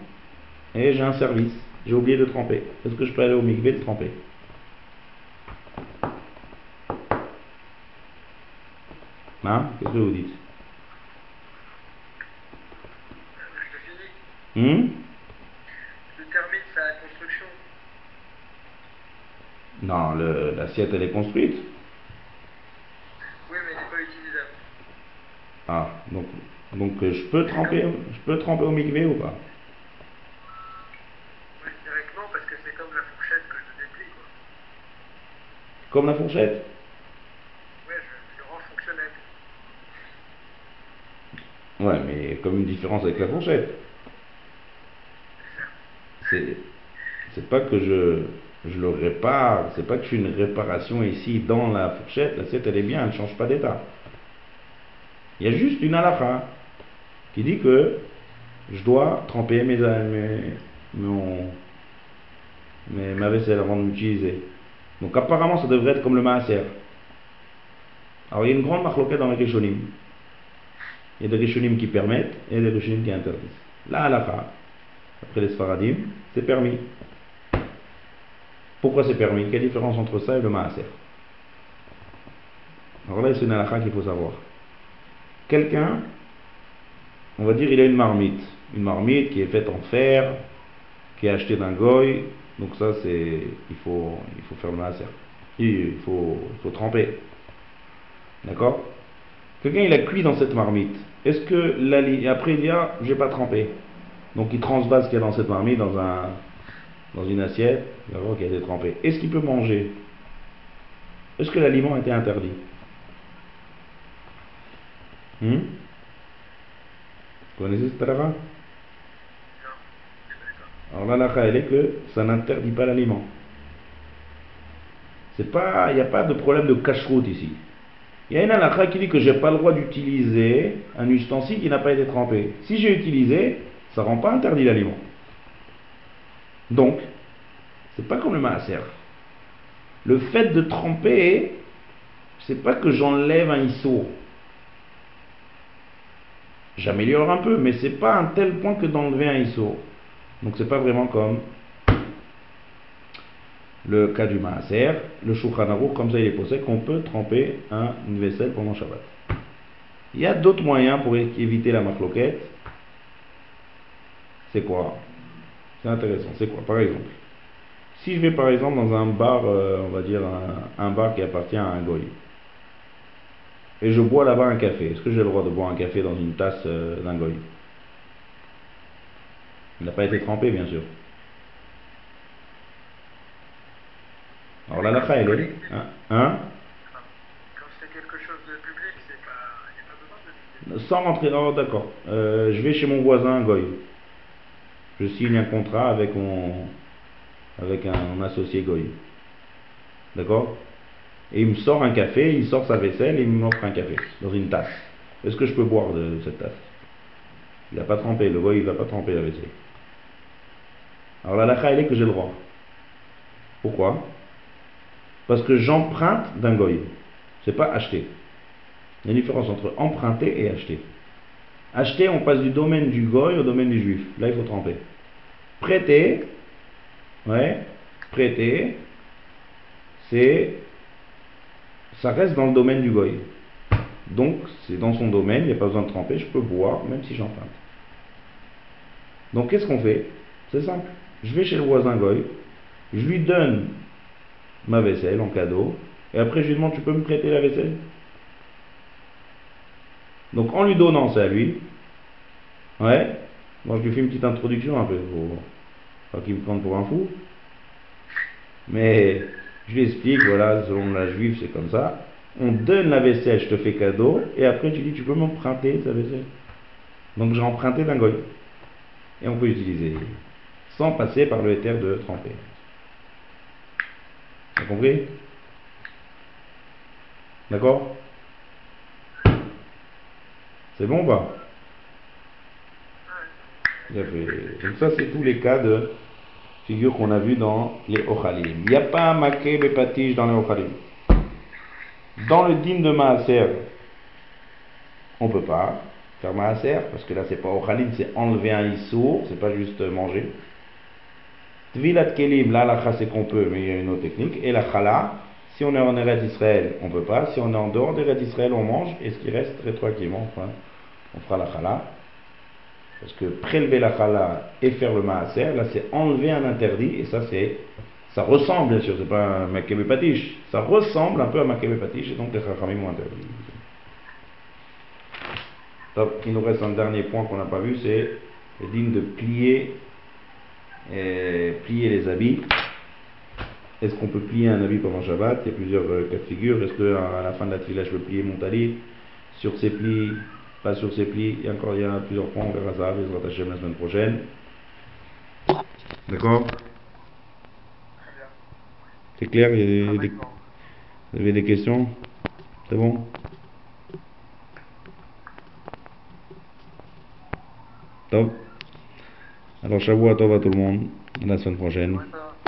et j'ai un service. J'ai oublié de tremper. Est-ce que je peux aller au mikvé de tremper? Hein? Qu'est-ce que vous dites? Hum Non, l'assiette, elle est construite. Oui, mais elle n'est pas utilisable. Ah, donc, euh, je, peux tremper, je peux tremper au migvé ou pas? Oui, directement, parce que c'est comme la fourchette que je déplie, quoi. Comme la fourchette? Ouais, je, je rends fonctionnel. Ouais, mais comme une différence avec la fourchette. C'est C'est pas que je je le répare, c'est pas que je fais une réparation ici dans la fourchette, l'assiette elle est bien, elle ne change pas d'état. Il y a juste une halakha qui dit que je dois tremper mes, mes, mon, mes- ma vaisselle avant de l'utiliser. Donc apparemment ça devrait être comme le maaser. Alors il y a une grande marloquette dans les Rishonim. Il y a des Rishonim qui permettent et des Rishonim qui interdisent. La halakha, après les Sfaradim, c'est permis. Pourquoi c'est permis? Quelle différence entre ça et le maaser? Alors là, c'est une halakha qu'il faut savoir. Quelqu'un, on va dire, il a une marmite. Une marmite qui est faite en fer, qui est achetée d'un goy. Donc ça, c'est, il faut, il faut faire le maaser. Il faut, il faut tremper. D'accord? Quelqu'un, il a cuit dans cette marmite. Est-ce que la après il dit ah, j'ai pas trempé. Donc il transvase ce qu'il y a dans cette marmite dans un dans une assiette, d'accord, qui a été trempée. Est-ce qu'il peut manger? Est-ce que l'aliment a été interdit? Hmm? Vous connaissez cette halakha. Alors l'halakha, elle est que ça n'interdit pas l'aliment. C'est pas, il n'y a pas de problème de cache-route ici. Il y a une halakha qui dit que j'ai pas le droit d'utiliser un ustensile qui n'a pas été trempé. Si j'ai utilisé, ça rend pas interdit l'aliment. Donc, c'est pas comme le maaser. Le fait de tremper, c'est pas que j'enlève un issour. J'améliore un peu, mais c'est pas un tel point que d'enlever un issour. Donc c'est pas vraiment comme le cas du maaser, le Shulchan comme ça il est posé, qu'on peut tremper un, une vaisselle pendant Shabbat. Il y a d'autres moyens pour éviter la marloquette. C'est quoi? C'est intéressant. C'est quoi? Par exemple, si je vais par exemple dans un bar, euh, on va dire un, un bar qui appartient à un goy, et je bois là-bas un café, est-ce que j'ai le droit de boire un café dans une tasse euh, d'un goy? Il n'a pas été trempé, bien sûr. Alors la lacha, elle est. Hein, hein? Enfin, quand c'est quelque chose de public, c'est pas, il n'y a pas besoin de Sans rentrer dans. D'accord. Euh, je vais chez mon voisin, Goy. Je signe un contrat avec mon. un, associé Goy. D'accord? Et il me sort un café, il sort sa vaisselle et il m'offre un café dans une tasse. Est-ce que je peux boire de cette tasse? Il n'a pas trempé, le Goy il va pas tremper la vaisselle. Alors la lacha, elle est que j'ai le droit. Pourquoi? Parce que j'emprunte d'un Goy. C'est pas acheter. Il y a une différence entre emprunter et acheter. Acheter, on passe du domaine du goy au domaine du juif. Là, il faut tremper. Prêter, ouais, prêter, c'est, ça reste dans le domaine du goy. Donc, c'est dans son domaine, il n'y a pas besoin de tremper, je peux boire, même si j'emprunte. Donc, qu'est-ce qu'on fait? C'est simple. Je vais chez le voisin goy, je lui donne ma vaisselle en cadeau, et après, je lui demande, tu peux me prêter la vaisselle? Donc en lui donnant ça à lui, ouais, moi je lui fais une petite introduction un peu, pour pas qu'il me prenne pour un fou, mais je lui explique, voilà, selon la juive c'est comme ça, on donne la vaisselle, je te fais cadeau, et après tu dis tu peux m'emprunter ta vaisselle. Donc j'ai emprunté d'un goy, et on peut utiliser, sans passer par le éther de tremper. T'as compris? D'accord? C'est bon ou pas? Donc ça, c'est tous les cas de figure qu'on a vu dans les Ochalim. Il n'y a pas un maquet bepatiche dans les Ochalim. Dans le din de Maaser, on peut pas faire Maaser, parce que là, c'est pas Ochalim, c'est enlever un issour, c'est pas juste manger. Tvilat Kelim, là, la c'est qu'on peut, mais il y a une autre technique. Et la Chala, si on est en Eretz Israël, on peut pas. Si on est en dehors d'Eretz Israël, on mange. Et ce qui reste, rétroactivement, enfin, on fera la Chala. Parce que prélever la Chala et faire le Maaser, là, c'est enlever un interdit. Et ça, c'est, ça ressemble, bien sûr, c'est pas un Makebe Patish. Ça ressemble un peu à Makebe Patish, et donc les Chachamim ont interdit. Top. Il nous reste un dernier point qu'on n'a pas vu, c'est le digne de plier, et plier les habits est-ce qu'on peut plier un habit pendant Shabbat? Il y a plusieurs euh, cas de figure. Est-ce que à la fin de la tefila, je peux plier mon talit? Sur ses plis, pas sur ses plis Il y a encore il y a plusieurs points, on verra ça, les Hashem la semaine prochaine. D'accord? C'est clair. Vous avez des questions? C'est bon? Top. Alors, Shavua Tov à tout le monde. À la semaine prochaine.